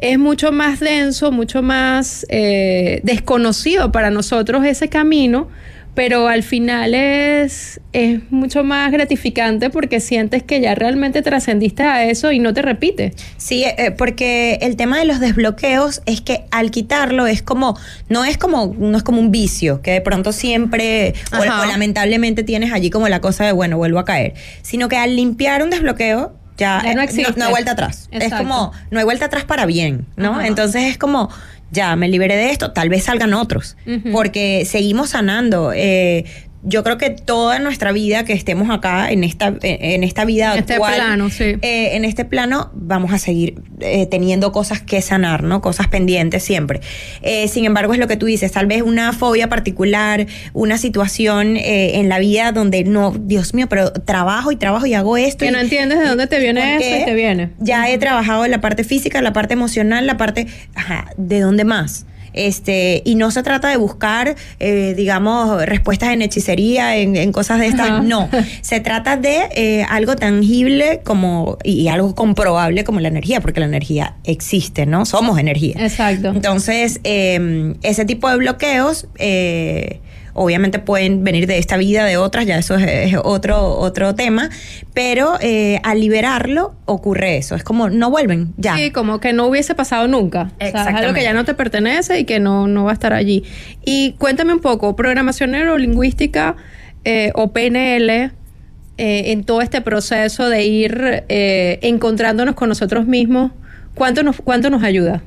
es mucho más denso, mucho más eh, desconocido para nosotros ese camino, pero al final es, es mucho más gratificante porque sientes que ya realmente trascendiste a eso y no te repite. Sí, eh, porque el tema de los desbloqueos es que al quitarlo es como, no es como, no es como un vicio, que de pronto siempre, o, lamentablemente tienes allí como la cosa de, bueno, vuelvo a caer, sino que al limpiar un desbloqueo, ya, no, existe. No, hay vuelta atrás. Es como, no hay vuelta atrás para bien, ¿no? Entonces es como, ya me liberé de esto, tal vez salgan otros, porque seguimos sanando. Eh, yo creo que toda nuestra vida que estemos acá en esta en esta vida en este plano, sí. Eh, en este plano vamos a seguir eh, teniendo cosas que sanar, ¿no? Cosas pendientes siempre. Eh, sin embargo, es lo que tú dices, tal vez una fobia particular, una situación en la vida donde no, Dios mío, pero trabajo y trabajo y hago esto. Que no entiendes de dónde te viene eso y te viene. Ya he trabajado en la parte física, la parte emocional, la parte, ajá, ¿de dónde más? Este, y no se trata de buscar, eh, digamos, respuestas en hechicería, en, cosas de estas, no. [LAUGHS] Se trata de eh, algo tangible como, y, algo comprobable como la energía, porque la energía existe, ¿no? Somos energía. Exacto. Entonces, em, ese tipo de bloqueos eh, obviamente pueden venir de esta vida, de otras, ya eso es, otro, otro tema, pero eh, al liberarlo ocurre eso, es como no vuelven, ya. Sí, como que no hubiese pasado nunca. O sea, es algo que ya no te pertenece y que no, no va a estar allí. Y cuéntame un poco, programación neurolingüística eh, o PNL, eh, en todo este proceso de ir encontrándonos con nosotros mismos, ¿cuánto nos, cuánto nos ayuda?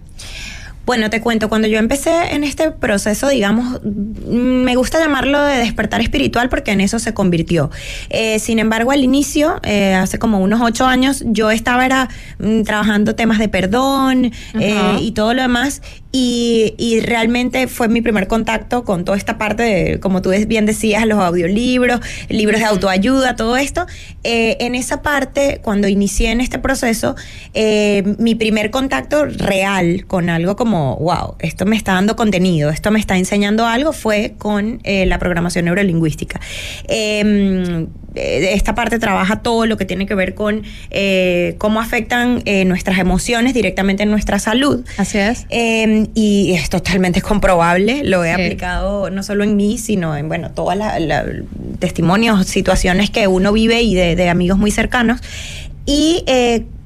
Bueno, te cuento, cuando yo empecé en este proceso, digamos, me gusta llamarlo de despertar espiritual porque en eso se convirtió. Eh, sin embargo, al inicio, eh, hace como unos ocho años, yo estaba era, mm, trabajando temas de perdón eh, y todo lo demás. Y, y, realmente fue mi primer contacto con toda esta parte de, como tú bien decías, los audiolibros, libros de autoayuda, todo esto. en esa parte, cuando inicié en este proceso, mi primer contacto real con algo como wow, esto me está dando contenido, esto me está enseñando algo, fue con eh, la programación neurolingüística. Eh, esta parte trabaja todo lo que tiene que ver con eh, cómo afectan nuestras emociones directamente en nuestra salud. Así es. Em, y es totalmente [LAUGHS] comprobable, lo he aplicado no solo en mí, sino en, bueno, todos los testimonios, situaciones que uno vive y de, de amigos muy cercanos. Y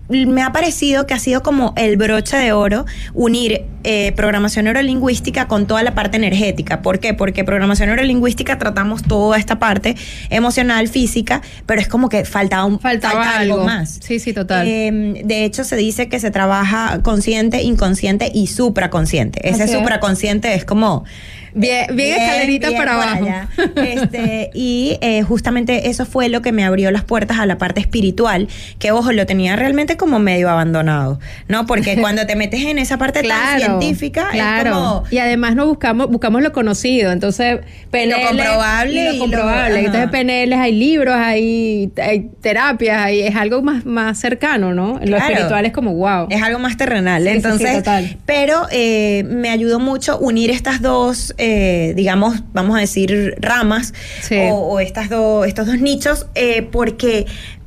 me ha parecido que ha sido como el broche de oro unir eh, programación neurolingüística con toda la parte energética. ¿Por qué? Porque programación neurolingüística tratamos toda esta parte emocional, física, pero es como que faltaba, un, faltaba algo. más. Sí, sí, total. Em, de hecho, se dice que se trabaja consciente, inconsciente y supraconsciente. Ese supraconsciente es como Bien, bien, escalerita para abajo. [LAUGHS] Este, y eh, justamente eso fue lo que me abrió las puertas a la parte espiritual, que ojo, lo tenía realmente como medio abandonado, ¿no? Porque [LAUGHS] cuando te metes en esa parte tan científica, claro. es como... Y además no buscamos, buscamos lo conocido, entonces PNL, lo comprobable. Y lo comprobable. entonces PNL hay libros, hay, hay terapias, hay, es algo más, más cercano, ¿no? Lo espiritual es como wow. Es algo más terrenal. entonces, pero eh, me ayudó mucho unir estas dos... Eh, digamos, vamos a decir, ramas o, estas estos dos nichos, eh, porque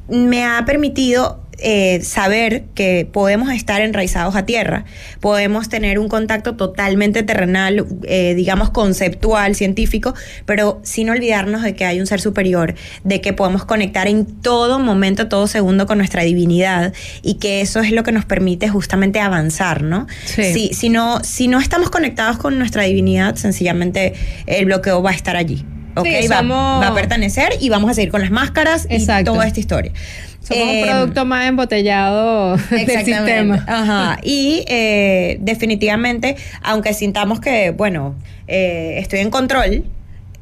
me ha permitido eh, saber que podemos estar enraizados a tierra, podemos tener un contacto totalmente terrenal, eh, digamos conceptual, científico, pero sin olvidarnos de que hay un ser superior, de que podemos conectar en todo momento, todo segundo con nuestra divinidad y que eso es lo que nos permite justamente avanzar, ¿no? Si, si no, si no estamos conectados con nuestra divinidad, sencillamente el bloqueo va a estar allí. ¿ok? va, a pertenecer y vamos a seguir con las máscaras y toda esta historia. Somos un em, producto más embotellado [LAUGHS] del sistema. Ajá. Y eh, definitivamente, aunque sintamos que, bueno, eh, estoy en control,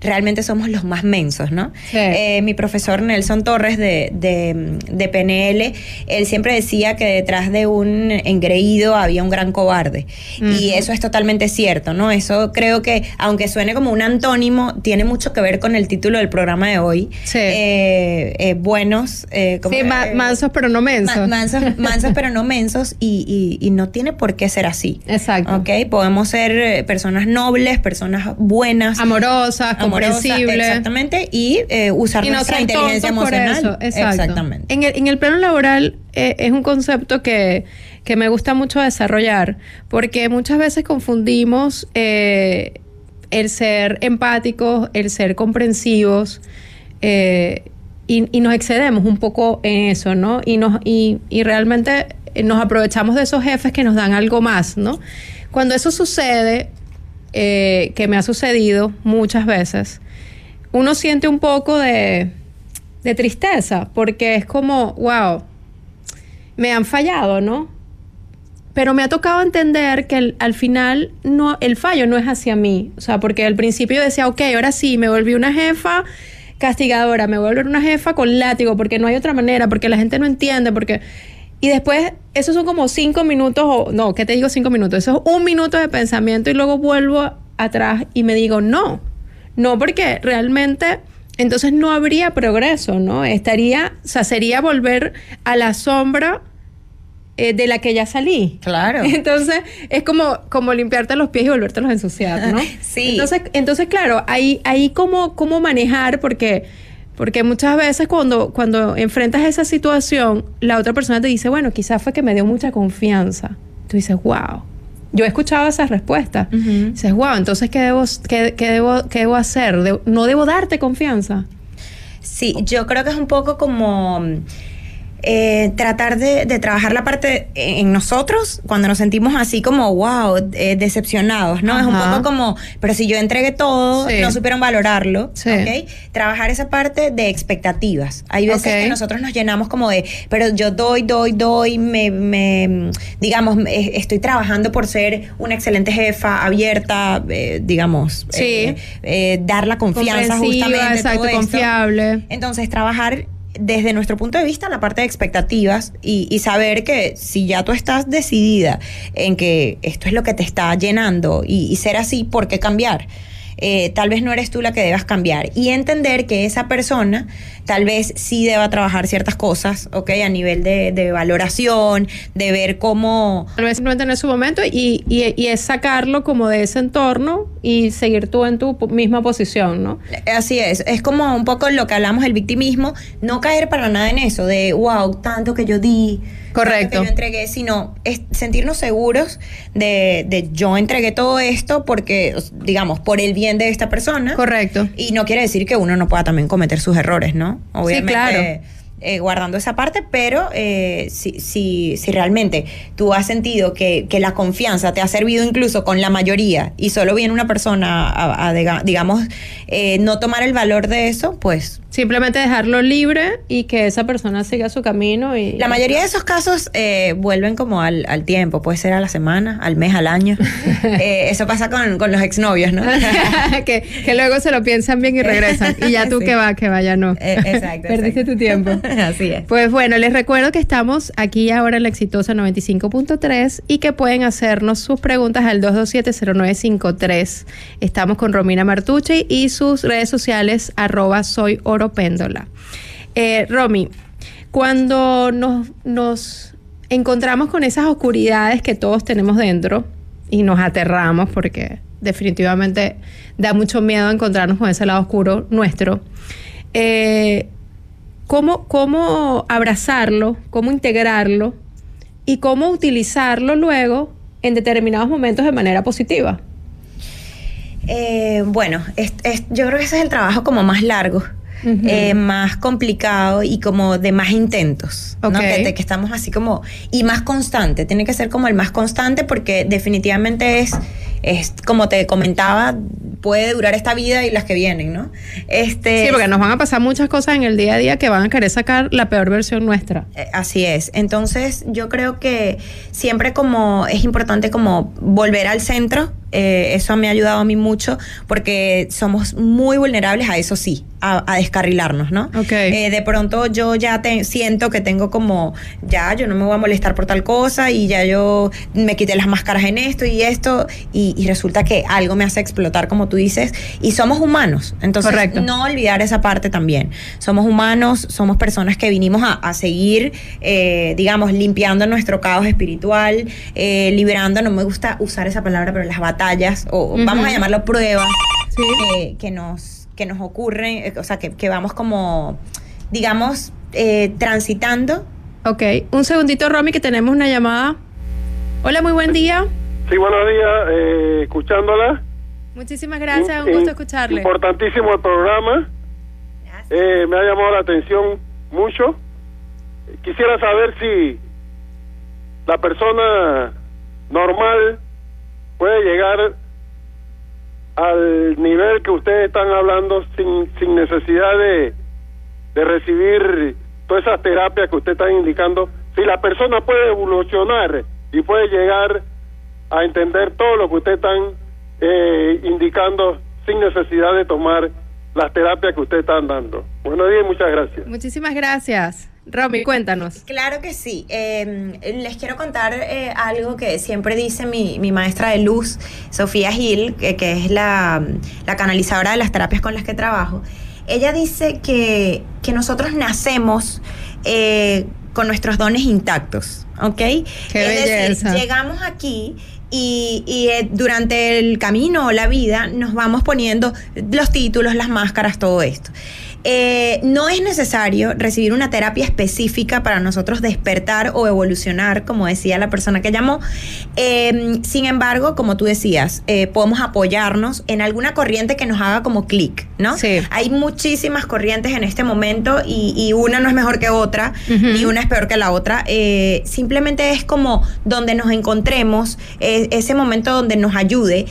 realmente somos los más mensos, ¿no? Eh, mi profesor Nelson Torres de, de, PNL, él siempre decía que detrás de un engreído había un gran cobarde. Y eso es totalmente cierto, ¿no? Eso creo que, aunque suene como un antónimo, tiene mucho que ver con el título del programa de hoy. Sí. Eh, eh, buenos. Como, sí, mansos pero no mensos. mansos, [LAUGHS] mansos pero no mensos y, y, no tiene por qué ser así. Exacto. ¿Ok? Podemos ser personas nobles, personas buenas. Amorosas, Exactamente, y eh, usar nuestra inteligencia emocional. Exactamente. En el, en el plano laboral eh, es un concepto que, que, me gusta mucho desarrollar, porque muchas veces confundimos eh, el ser empáticos, el ser comprensivos, y, y, nos excedemos un poco en eso, ¿no? Y, nos, y, y realmente nos aprovechamos de esos jefes que nos dan algo más, ¿no? Cuando eso sucede, eh, que me ha sucedido muchas veces, uno siente un poco de, de tristeza, porque es como, wow, me han fallado, ¿no? Pero me ha tocado entender que al final no, el fallo no es hacia mí. O sea, porque al principio decía, ok, ahora sí, me volví una jefa castigadora, me vuelvo una jefa con látigo, porque no hay otra manera, porque la gente no entiende, porque y después, esos son como cinco minutos, o no, ¿qué te digo cinco minutos? Eso es un minuto de pensamiento y luego vuelvo atrás y me digo, no, no, porque realmente entonces no habría progreso, ¿no? Estaría, o sea, sería volver a la sombra eh, de la que ya salí. Claro. [LAUGHS] Entonces, es como, como limpiarte los pies y volvértelos a ensuciar, ¿no? [LAUGHS] sí. Entonces, entonces claro, ahí, ahí cómo, cómo manejar, porque porque muchas veces cuando, cuando enfrentas esa situación, la otra persona te dice, bueno, quizás fue que me dio mucha confianza. Tú dices, wow. Yo he escuchado esas respuestas. Dices, wow, entonces, ¿qué debo, qué, debo, qué debo hacer? ¿No debo darte confianza? Sí, yo creo que es un poco como eh, tratar de, de trabajar la parte en nosotros cuando nos sentimos así como, wow, eh, decepcionados, ¿no? Es un poco como, pero si yo entregué todo, Sí. no supieron valorarlo, Sí. ¿ok? Trabajar esa parte de expectativas. Hay veces que nosotros nos llenamos como de, pero yo doy, doy, doy, me, me digamos, me- estoy trabajando por ser una excelente jefa, abierta, eh, digamos, Sí. eh, dar la confianza justamente. exacto, todo esto. confiable. Entonces, trabajar desde nuestro punto de vista la parte de expectativas y, saber que si ya tú estás decidida en que esto es lo que te está llenando y, y ser así, ¿por qué cambiar? Eh, tal vez no eres tú la que debas cambiar y entender que esa persona tal vez sí deba trabajar ciertas cosas, ¿ok? A nivel de, de valoración, de ver cómo Tal vez simplemente en su momento y, y, y es sacarlo como de ese entorno y seguir tú en tu misma posición, ¿no? Así es, es como un poco lo que hablamos del victimismo, no caer para nada en eso de, wow, tanto que yo di, Correcto. que yo entregué, sino es sentirnos seguros de, de yo entregué todo esto porque, digamos, por el bien de esta persona. Correcto. Y no quiere decir que uno no pueda también cometer sus errores, ¿no? Obviamente. claro. eh, guardando esa parte, pero eh, si, si, si realmente tú has sentido que, que la confianza te ha servido incluso con la mayoría y solo viene una persona a, a, diga- digamos, eh, no tomar el valor de eso, pues Simplemente dejarlo libre y que esa persona siga su camino y... la mayoría de esos casos eh, vuelven como al, al tiempo, puede ser a la semana, al mes, al año. [LAUGHS] Eh, eso pasa con, con los exnovios, ¿no? [LAUGHS] que, que luego se lo piensan bien y regresan. Y ya tú Sí. que va, que vaya, no. Eh, exacto. [LAUGHS] Perdiste exacto. tu tiempo. Así es. Pues bueno, les recuerdo que estamos aquí ahora en la exitosa 95.3 y que pueden hacernos sus preguntas al 227-0953. Estamos con Romina Martucci y sus redes sociales arroba soy oropéndola. Eh, Romy, cuando nos, nos encontramos con esas oscuridades que todos tenemos dentro y nos aterramos porque definitivamente da mucho miedo encontrarnos con ese lado oscuro nuestro, eh, cómo, cómo abrazarlo, cómo integrarlo y cómo utilizarlo luego en determinados momentos de manera positiva. Eh, bueno, yo creo que ese es el trabajo como más largo, Eh, más complicado y como de más intentos, ¿no? Ok. Que, te- que estamos así como y más constante. Tiene que ser como el más constante porque definitivamente es, es como te comentaba, puede durar esta vida y las que vienen, ¿no? Este, Sí, porque nos van a pasar muchas cosas en el día a día que van a querer sacar la peor versión nuestra. Eh, Así es. Entonces, yo creo que siempre como es importante como volver al centro. Eh, eso me ha ayudado a mí mucho porque somos muy vulnerables a eso sí, a, a descarrilarnos, ¿no? Ok. Eh, de pronto yo ya te, siento que tengo como, ya yo no me voy a molestar por tal cosa y ya yo me quité las máscaras en esto y esto y, y resulta que algo me hace explotar como tú dices y somos humanos. Entonces, Correcto. no olvidar esa parte también. Somos humanos, somos personas que vinimos a, a seguir, eh, digamos, limpiando nuestro caos espiritual, liberando, no me gusta usar esa palabra, pero las batallas, o Ujú. vamos a llamarlo pruebas, Sí. eh, que, nos, que nos ocurren, eh, o sea, que, que vamos como, digamos, eh, transitando. Ok, un segundito, Romy, que tenemos una llamada. Hola, muy buen día. Sí, buenos días, eh, escuchándola. Muchísimas gracias, un gusto escucharle. Importantísimo el programa. Eh, me ha llamado la atención mucho. Quisiera saber si la persona normal puede llegar al nivel que ustedes están hablando sin, sin necesidad de, de recibir todas esas terapias que ustedes están indicando. Si la persona puede evolucionar y puede llegar a entender todo lo que ustedes están eh, indicando sin necesidad de tomar las terapias que ustedes están dando. Buenos días muchas gracias. Muchísimas gracias. Romy, cuéntanos. Claro que sí. Eh, les quiero contar eh, algo que siempre dice mi, mi maestra de luz, Sofía Gil, que, que es la, la canalizadora de las terapias con las que trabajo. Ella dice que, que nosotros nacemos eh, con nuestros dones intactos, ¿ok? Qué es belleza. decir, llegamos aquí y, y, eh, durante el camino o la vida nos vamos poniendo los títulos, las máscaras, todo esto. Eh, no es necesario recibir una terapia específica para nosotros despertar o evolucionar, como decía la persona que llamó. Eh, sin embargo, como tú decías, eh, podemos apoyarnos en alguna corriente que nos haga como clic, ¿no? Sí. Hay muchísimas corrientes en este momento y, y una no es mejor que otra, ni una es peor que la otra. Eh, simplemente es como donde nos encontremos, eh, ese momento donde nos ayude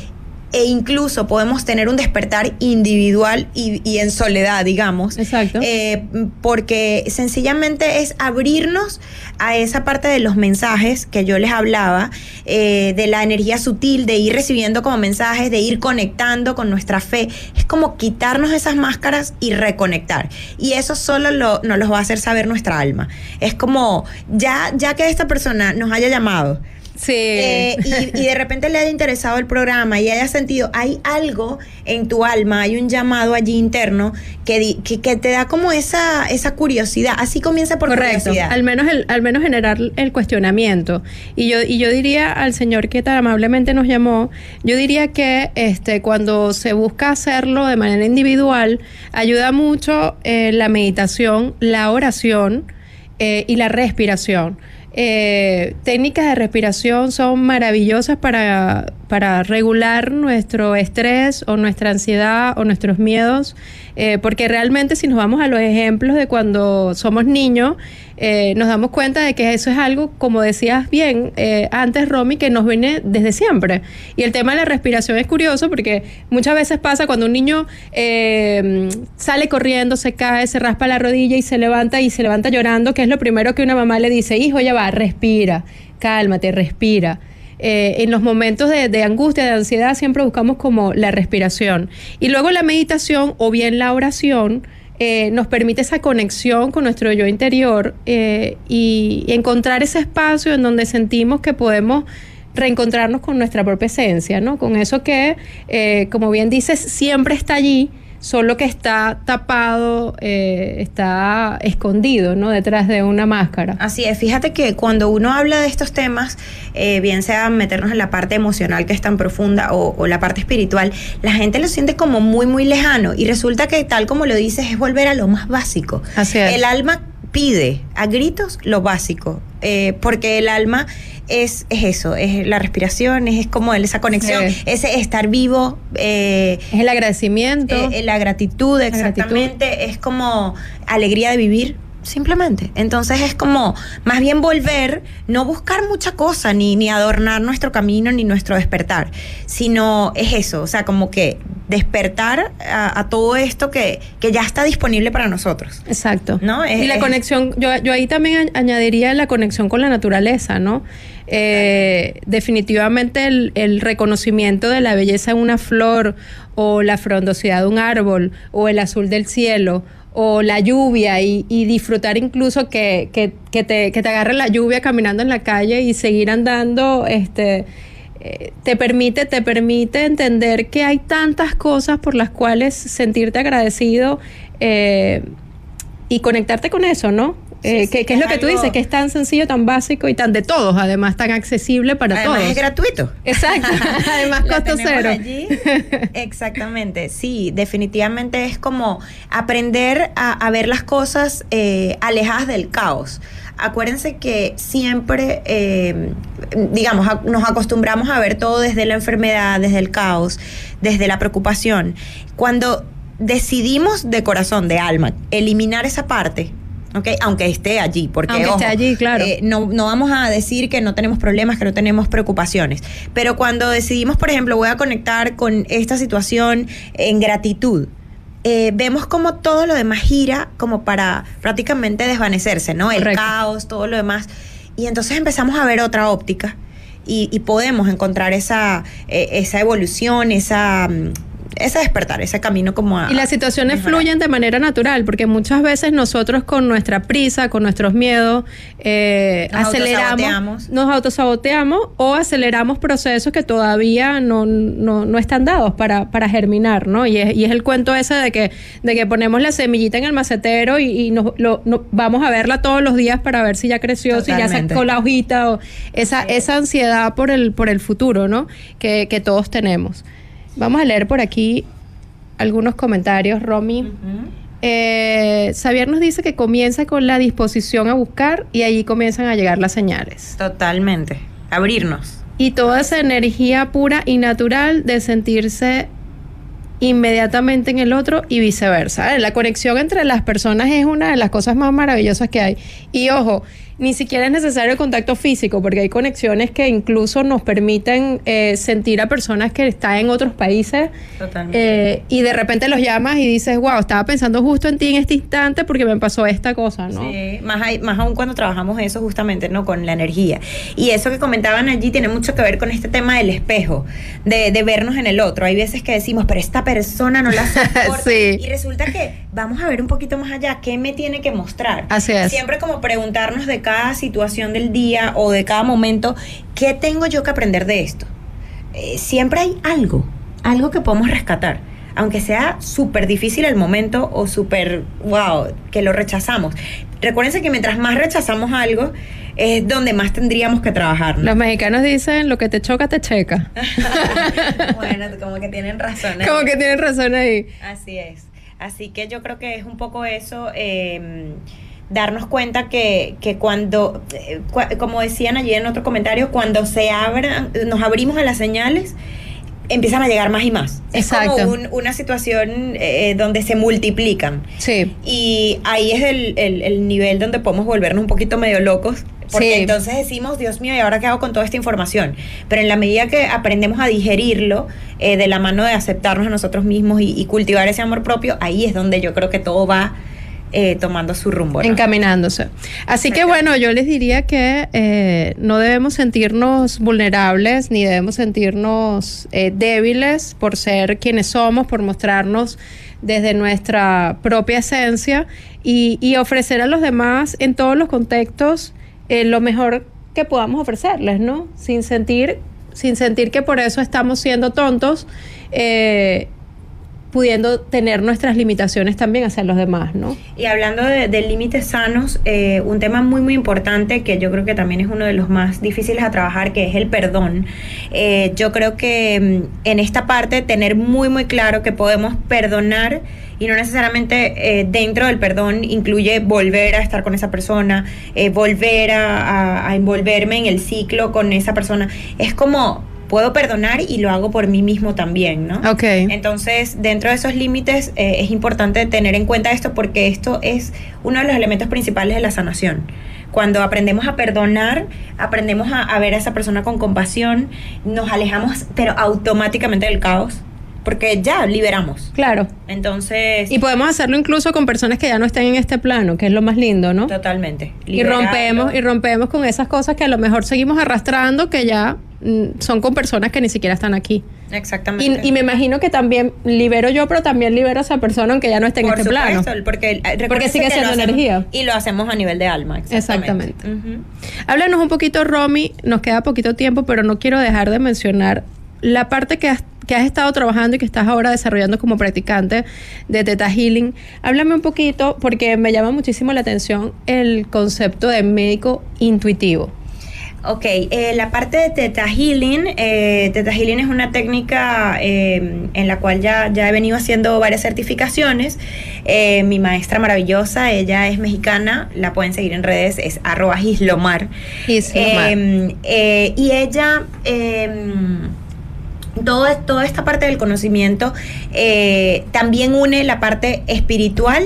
e incluso podemos tener un despertar individual y, y en soledad, digamos. Exacto. Eh, porque sencillamente es abrirnos a esa parte de los mensajes que yo les hablaba, eh, de la energía sutil, de ir recibiendo como mensajes, de ir conectando con nuestra fe. Es como quitarnos esas máscaras y reconectar. Y eso solo lo, nos los va a hacer saber nuestra alma. Es como, ya, ya que esta persona nos haya llamado, Sí. eh, y, y de repente le haya interesado el programa y haya sentido, hay algo en tu alma, hay un llamado allí interno que, di- que, que te da como esa, esa curiosidad. Así comienza por Correcto, curiosidad. al menos el, al menos generar el cuestionamiento. Y yo, y yo diría al señor que tan amablemente nos llamó, yo diría que este cuando se busca hacerlo de manera individual, ayuda mucho eh, la meditación, la oración eh, y la respiración. Eh, técnicas de respiración son maravillosas para, para regular nuestro estrés o nuestra ansiedad o nuestros miedos, eh, porque realmente si nos vamos a los ejemplos de cuando somos niños, eh, nos damos cuenta de que eso es algo, como decías bien eh, antes, Romy, que nos viene desde siempre. Y el tema de la respiración es curioso porque muchas veces pasa cuando un niño eh, sale corriendo, se cae, se raspa la rodilla y se levanta y se levanta llorando, que es lo primero que una mamá le dice, hijo, ya va, respira, cálmate, respira. Eh, en los momentos de, angustia, de ansiedad, siempre buscamos como la respiración. Y luego la meditación o bien la oración eh, nos permite esa conexión con nuestro yo interior eh, y, encontrar ese espacio en donde sentimos que podemos reencontrarnos con nuestra propia esencia, ¿no? Con eso que, como bien dices, siempre está allí, solo que está tapado, eh, está escondido, ¿no? Detrás de una máscara. Así es, fíjate que cuando uno habla de estos temas, eh, bien sea meternos en la parte emocional que es tan profunda o, o la parte espiritual, la gente lo siente como muy, muy lejano y resulta que tal como lo dices es volver a lo más básico. Así es. El alma pide a gritos lo básico, eh, porque el alma es, es eso, es la respiración, es, como el- esa conexión, Sí. ese estar vivo. eh, Es el agradecimiento. eh, la gratitud, gratitud. exactamente, es como alegría de vivir, simplemente. Entonces es como más bien volver, no buscar mucha cosa, ni, ni adornar nuestro camino, ni nuestro despertar, sino es eso, o sea, como que despertar a, a todo esto que, que ya está disponible para nosotros. Exacto. ¿No? Es- y la es- conexión, yo, yo ahí también añadiría la conexión con la naturaleza, ¿no? Eh, definitivamente el, el reconocimiento de la belleza en una flor o la frondosidad de un árbol o el azul del cielo o la lluvia y, y disfrutar incluso que, que, que te, que te agarre la lluvia caminando en la calle y seguir andando, este, eh, te permite, te permite entender que hay tantas cosas por las cuales sentirte agradecido eh, y conectarte con eso, ¿no? Eh, Sí, que, sí, que es lo que tú dices, que es tan sencillo, tan básico y tan de todos, además tan accesible para Además todos. es gratuito. Exacto, [LAUGHS] además costo cero. allí. [LAUGHS] Exactamente, sí, definitivamente es como aprender a, a ver las cosas eh, alejadas del caos. Acuérdense que siempre, eh, digamos, a- nos acostumbramos a ver todo desde la enfermedad, desde el caos, desde la preocupación. Cuando decidimos de corazón, de alma, eliminar esa parte, ¿ok? Aunque esté allí, porque Aunque esté allí, claro. eh, no, no vamos a decir que no tenemos problemas, que no tenemos preocupaciones. Pero cuando decidimos, por ejemplo, voy a conectar con esta situación en gratitud, eh, vemos como todo lo demás gira como para prácticamente desvanecerse, ¿no? El Correcto. caos, todo lo demás. Y entonces empezamos a ver otra óptica y, y podemos encontrar esa, eh, esa evolución, esa... ese despertar, ese camino como a... Y las situaciones fluyen de manera natural, porque muchas veces nosotros con nuestra prisa, con nuestros miedos, eh, Nos aceleramos, autosaboteamos. nos autosaboteamos o aceleramos procesos que todavía no, no, no están dados para, para germinar, ¿no? Y es, y es el cuento ese de que, de que ponemos la semillita en el macetero y, y nos, lo- no- vamos a verla todos los días para ver si ya creció, si ya sacó la hojita, o esa, esa ansiedad por el, por el futuro, ¿no? Que, que todos tenemos. Vamos a leer por aquí algunos comentarios, Romy. Eh, Xavier nos dice que comienza con la disposición a buscar y allí comienzan a llegar las señales. Totalmente. Abrirnos. Y toda esa energía pura y natural de sentirse inmediatamente en el otro y viceversa. Eh, La conexión entre las personas es una de las cosas más maravillosas que hay. Y ojo, ni siquiera es necesario el contacto físico, porque hay conexiones que incluso nos permiten eh, sentir a personas que están en otros países Totalmente. eh, y de repente los llamas y dices, wow, estaba pensando justo en ti en este instante porque me pasó esta cosa, ¿no? Sí, más, hay- más aún cuando trabajamos eso justamente, ¿no? Con la energía. Y eso que comentaban allí tiene mucho que ver con este tema del espejo, de, de vernos en el otro. Hay veces que decimos, pero esta persona no la [LAUGHS] soporto. Sí. Y resulta que vamos a ver un poquito más allá, ¿qué me tiene que mostrar? Así es. Siempre como preguntarnos de cada situación del día o de cada momento, ¿qué tengo yo que aprender de esto? Eh, siempre hay algo, algo que podemos rescatar. Aunque sea súper difícil el momento o súper, wow, que lo rechazamos. Recuérdense que mientras más rechazamos algo, es donde más tendríamos que trabajar. ¿no? Los mexicanos dicen, lo que te choca, te checa. [LAUGHS] bueno, como que tienen razón. ¿eh? Como que tienen razón ahí. Así es. Así que yo creo que es un poco eso, eh, darnos cuenta que, que cuando, eh, como decían allí en otro comentario, cuando se abran, nos abrimos a las señales, empiezan a llegar más y más. Es Exacto. como un- una situación eh, donde se multiplican. Sí. Y ahí es el, el- el nivel donde podemos volvernos un poquito medio locos. Porque Sí. entonces decimos, Dios mío, ¿y ahora qué hago con toda esta información? Pero en la medida que aprendemos a digerirlo, eh, de la mano de aceptarnos a nosotros mismos y, y cultivar ese amor propio, ahí es donde yo creo que todo va eh, tomando su rumbo. Encaminándose. Así que bueno, yo les diría que eh, no debemos sentirnos vulnerables ni debemos sentirnos eh, débiles por ser quienes somos, por mostrarnos desde nuestra propia esencia y, ofrecer a los demás en todos los contextos lo mejor que podamos ofrecerles, ¿no? Sin sentir, sin sentir que por eso estamos siendo tontos. Pudiendo tener nuestras limitaciones también hacia los demás, ¿no? Y hablando de, límites sanos, eh, un tema muy muy importante que yo creo que también es uno de los más difíciles a trabajar, que es el perdón. Eh, yo creo que mm, en esta parte tener muy muy claro que podemos perdonar y no necesariamente eh, dentro del perdón incluye volver a estar con esa persona, volver a, a- a envolverme en el ciclo con esa persona. Es como puedo perdonar y lo hago por mí mismo también, ¿no? Ok. Entonces, dentro de esos límites eh, es importante tener en cuenta esto porque esto es uno de los elementos principales de la sanación. Cuando aprendemos a perdonar, aprendemos a, a ver a esa persona con compasión, nos alejamos, pero automáticamente del caos, porque ya liberamos. Claro. Entonces, Y podemos hacerlo incluso con personas que ya no estén en este plano, que es lo más lindo, ¿no? totalmente. Y rompemos, y rompemos con esas cosas que a lo mejor seguimos arrastrando, que ya mm, son con personas que ni siquiera están aquí. Exactamente. Y, y me imagino que también libero yo, pero también libero a esa persona aunque ya no esté en Por este plano. supuesto, porque, eh, recuérdense sigue siendo energía. Y lo hacemos a nivel de alma. Exactamente. Ujú. Háblanos un poquito, Romy, nos queda poquito tiempo, pero no quiero dejar de mencionar la parte que has, que has estado trabajando y que estás ahora desarrollando como practicante de Theta Healing. Háblame un poquito, porque me llama muchísimo la atención el concepto de médico intuitivo. Ok, eh, la parte de Theta Healing, eh, Theta Healing es una técnica eh, en la cual ya, ya he venido haciendo varias certificaciones. Eh, mi maestra maravillosa, ella es mexicana, la pueden seguir en redes, es arroba gislomar. Gislomar. Eh, eh, y ella... todo, toda esta parte del conocimiento eh, también une la parte espiritual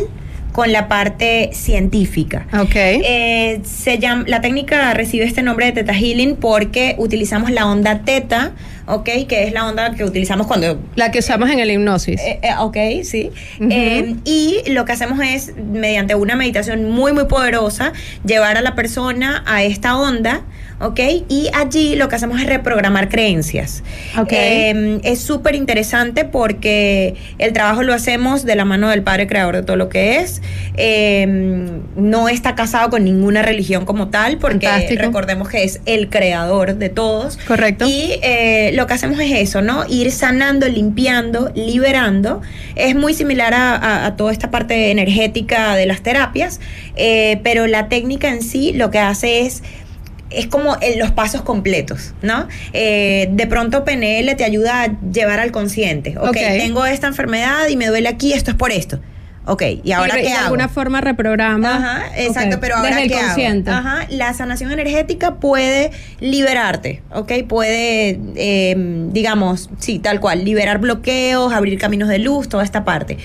con la parte científica. Ok. Eh, se llama, la técnica recibe este nombre de Theta Healing porque utilizamos la onda teta ¿ok? Que es la onda que utilizamos cuando... La que usamos en el hipnosis. Eh, eh, ok, sí. Eh, y lo que hacemos es, mediante una meditación muy, muy poderosa, llevar a la persona a esta onda, ¿ok? Y allí lo que hacemos es reprogramar creencias. Ok. Eh, es súper interesante porque el trabajo lo hacemos de la mano del Padre Creador de todo lo que es. Eh, no está casado con ninguna religión como tal, porque Fantástico. recordemos que es el creador de todos. Correcto. Y eh, lo que hacemos es eso, ¿no? Ir sanando, limpiando, liberando. Es muy similar a, a- a toda esta parte energética de las terapias, eh, pero la técnica en sí lo que hace es es como en los pasos completos, ¿no? Eh, de pronto PNL te ayuda a llevar al consciente. ok, Ok. tengo esta enfermedad y me duele aquí, esto es por esto. Ok, ¿y ahora y qué de hago? alguna forma reprograma. Ajá, exacto, pero ahora Desde el consciente. Ajá, la sanación energética puede liberarte, ¿ok? Puede, eh, digamos, sí, tal cual, liberar bloqueos, abrir caminos de luz, toda esta parte.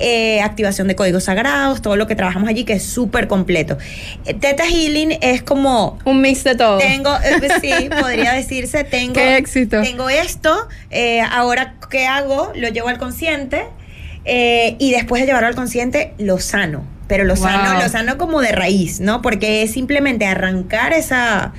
Eh, activación de códigos sagrados, todo lo que trabajamos allí, que es súper completo. Eh, Theta Healing es como Un mix de todo. tengo, eh, sí, [LAUGHS] podría decirse, tengo, Qué éxito. tengo esto, ahora ¿qué hago? Lo llevo al consciente eh, y después de llevarlo al consciente lo sano, pero lo sano, lo sano como de raíz, ¿no? Porque es simplemente arrancar esa,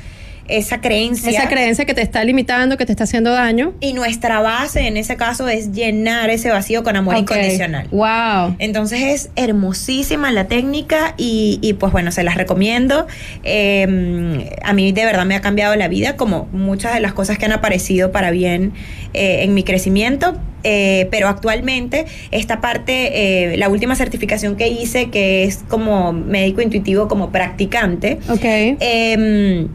esa creencia. Esa creencia que te está limitando, que te está haciendo daño. y nuestra base en ese caso es llenar ese vacío con amor incondicional. Wow. Entonces es hermosísima la técnica y, y, pues bueno, se las recomiendo. Eh, a mí de verdad me ha cambiado la vida, como muchas de las cosas que han aparecido para bien eh, en mi crecimiento. Eh, pero actualmente esta parte, eh, la última certificación que hice, que es como médico intuitivo, como practicante, Ok. eh,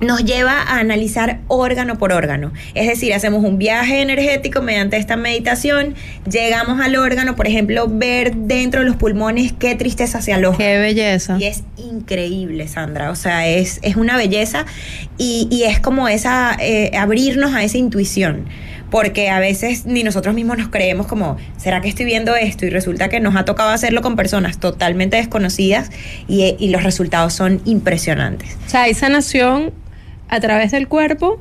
nos lleva a analizar órgano por órgano. Es decir, hacemos un viaje energético mediante esta meditación, llegamos al órgano, por ejemplo, ver dentro de los pulmones qué tristeza se aloja. Qué belleza. Y es increíble, Sandra. O sea, es, es una belleza y, y es como esa, eh, abrirnos a esa intuición. Porque a veces ni nosotros mismos nos creemos como, ¿será que estoy viendo esto? Y resulta que nos ha tocado hacerlo con personas totalmente desconocidas y, y los resultados son impresionantes. O sea, hay sanación a través del cuerpo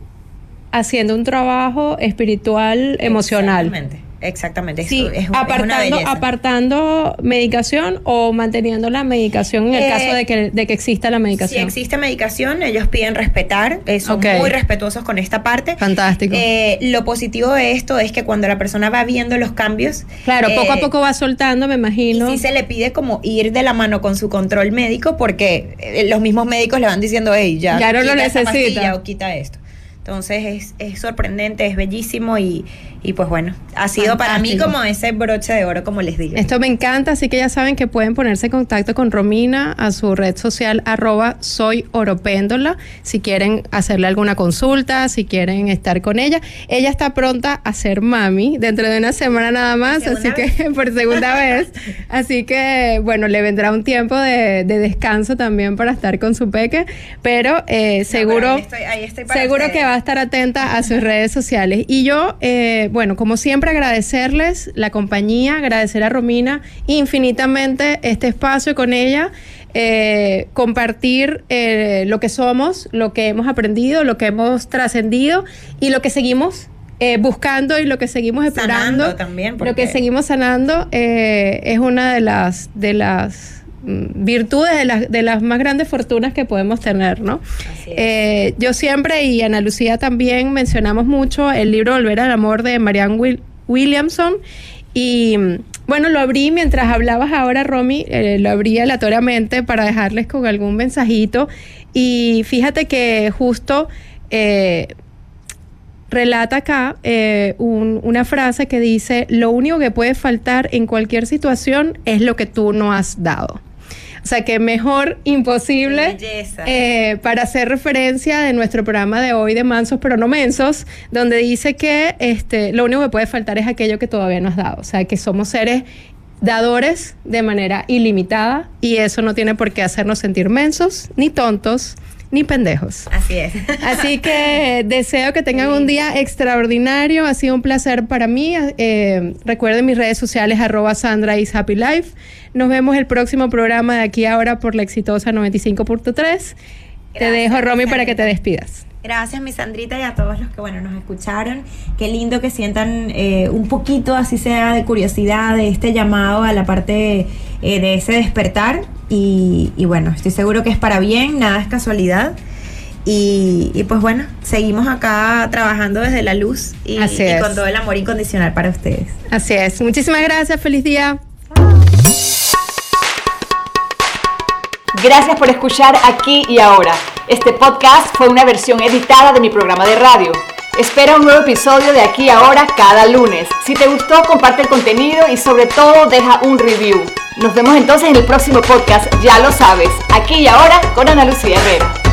haciendo un trabajo espiritual, emocional. Exactamente. Exactamente. Sí, es, es una apartando, apartando medicación o manteniendo la medicación en el Eh, caso de que, de que exista la Si medicación. existe medicación, ellos piden respetar, eh, son Ok. muy respetuosos con esta parte. Fantástico. Eh, lo positivo de esto es que cuando la persona va viendo los cambios, claro, poco a eh, poco va soltando, me Y imagino. sí se le pide como ir de la mano con su control médico porque eh, los mismos médicos le van diciendo, hey, ya, Ya no lo quita necesita". o quita esto. Entonces es, es sorprendente, es bellísimo y, y pues bueno, ha sido para mí como ese broche de oro, como les digo. Esto me encanta, así que ya saben que pueden ponerse en contacto con Romina a su red social arroba soy oropéndola, si quieren hacerle alguna consulta, si quieren estar con ella. Ella está pronta a ser mami dentro de una semana nada más, así que [LAUGHS] por segunda vez. [LAUGHS] Así que bueno, le vendrá un tiempo de, de descanso también para estar con su peque, pero eh, seguro... ahí estoy- ahí estoy para Seguro ustedes. que va a estar atenta a sus redes sociales. Y yo, eh, bueno, como siempre, agradecerles la compañía, agradecer a Romina infinitamente este espacio con ella, eh, compartir eh, lo que somos, lo que hemos aprendido, lo que hemos trascendido y lo que seguimos. eh, buscando y lo que seguimos explorando, Sanando también, lo que porque- seguimos sanando eh, es una de las de las virtudes de las, de las más grandes fortunas que podemos tener, ¿no? Eh, yo siempre y Ana Lucía también mencionamos mucho el libro Volver al Amor de Marianne Will- Williamson y mm, bueno, lo abrí mientras hablabas ahora, Romy, eh, lo abrí aleatoriamente para dejarles con algún mensajito y fíjate que justo... eh, relata acá eh, un- una frase que dice, lo único que puede faltar en cualquier situación es lo que tú no has dado. O sea que mejor imposible eh, para hacer referencia de nuestro programa de hoy de Mansos pero no Mensos, donde dice que este, lo único que puede faltar es aquello que todavía no has dado. O sea que somos seres dadores de manera ilimitada y eso no tiene por qué hacernos sentir mensos, ni tontos, ni pendejos. Así es. [LAUGHS] Así que deseo que tengan un día extraordinario. Ha sido un placer para mí. Eh, recuerden mis redes sociales, arroba Sandra is Happy Life. Nos vemos el próximo programa de aquí ahora por la exitosa 95.3. te dejo, Romy, para que te despidas. Gracias, mi Sandrita, y a todos los que bueno nos escucharon. Qué lindo que sientan eh, un poquito, así sea, de curiosidad, de este llamado a la parte eh, de ese despertar. Y, y, bueno, estoy seguro que es para bien, nada es casualidad. Y, y pues bueno, seguimos acá trabajando desde la luz y, y con todo el amor incondicional para ustedes. Así es. Muchísimas gracias, feliz día. Gracias por escuchar aquí y ahora. Este podcast fue una versión editada de mi programa de radio. Espera un nuevo episodio de aquí y ahora cada lunes. Si te gustó, comparte el contenido y sobre todo deja un review. Nos vemos entonces en el próximo podcast, ya lo sabes, aquí y ahora con Ana Lucía Herrera.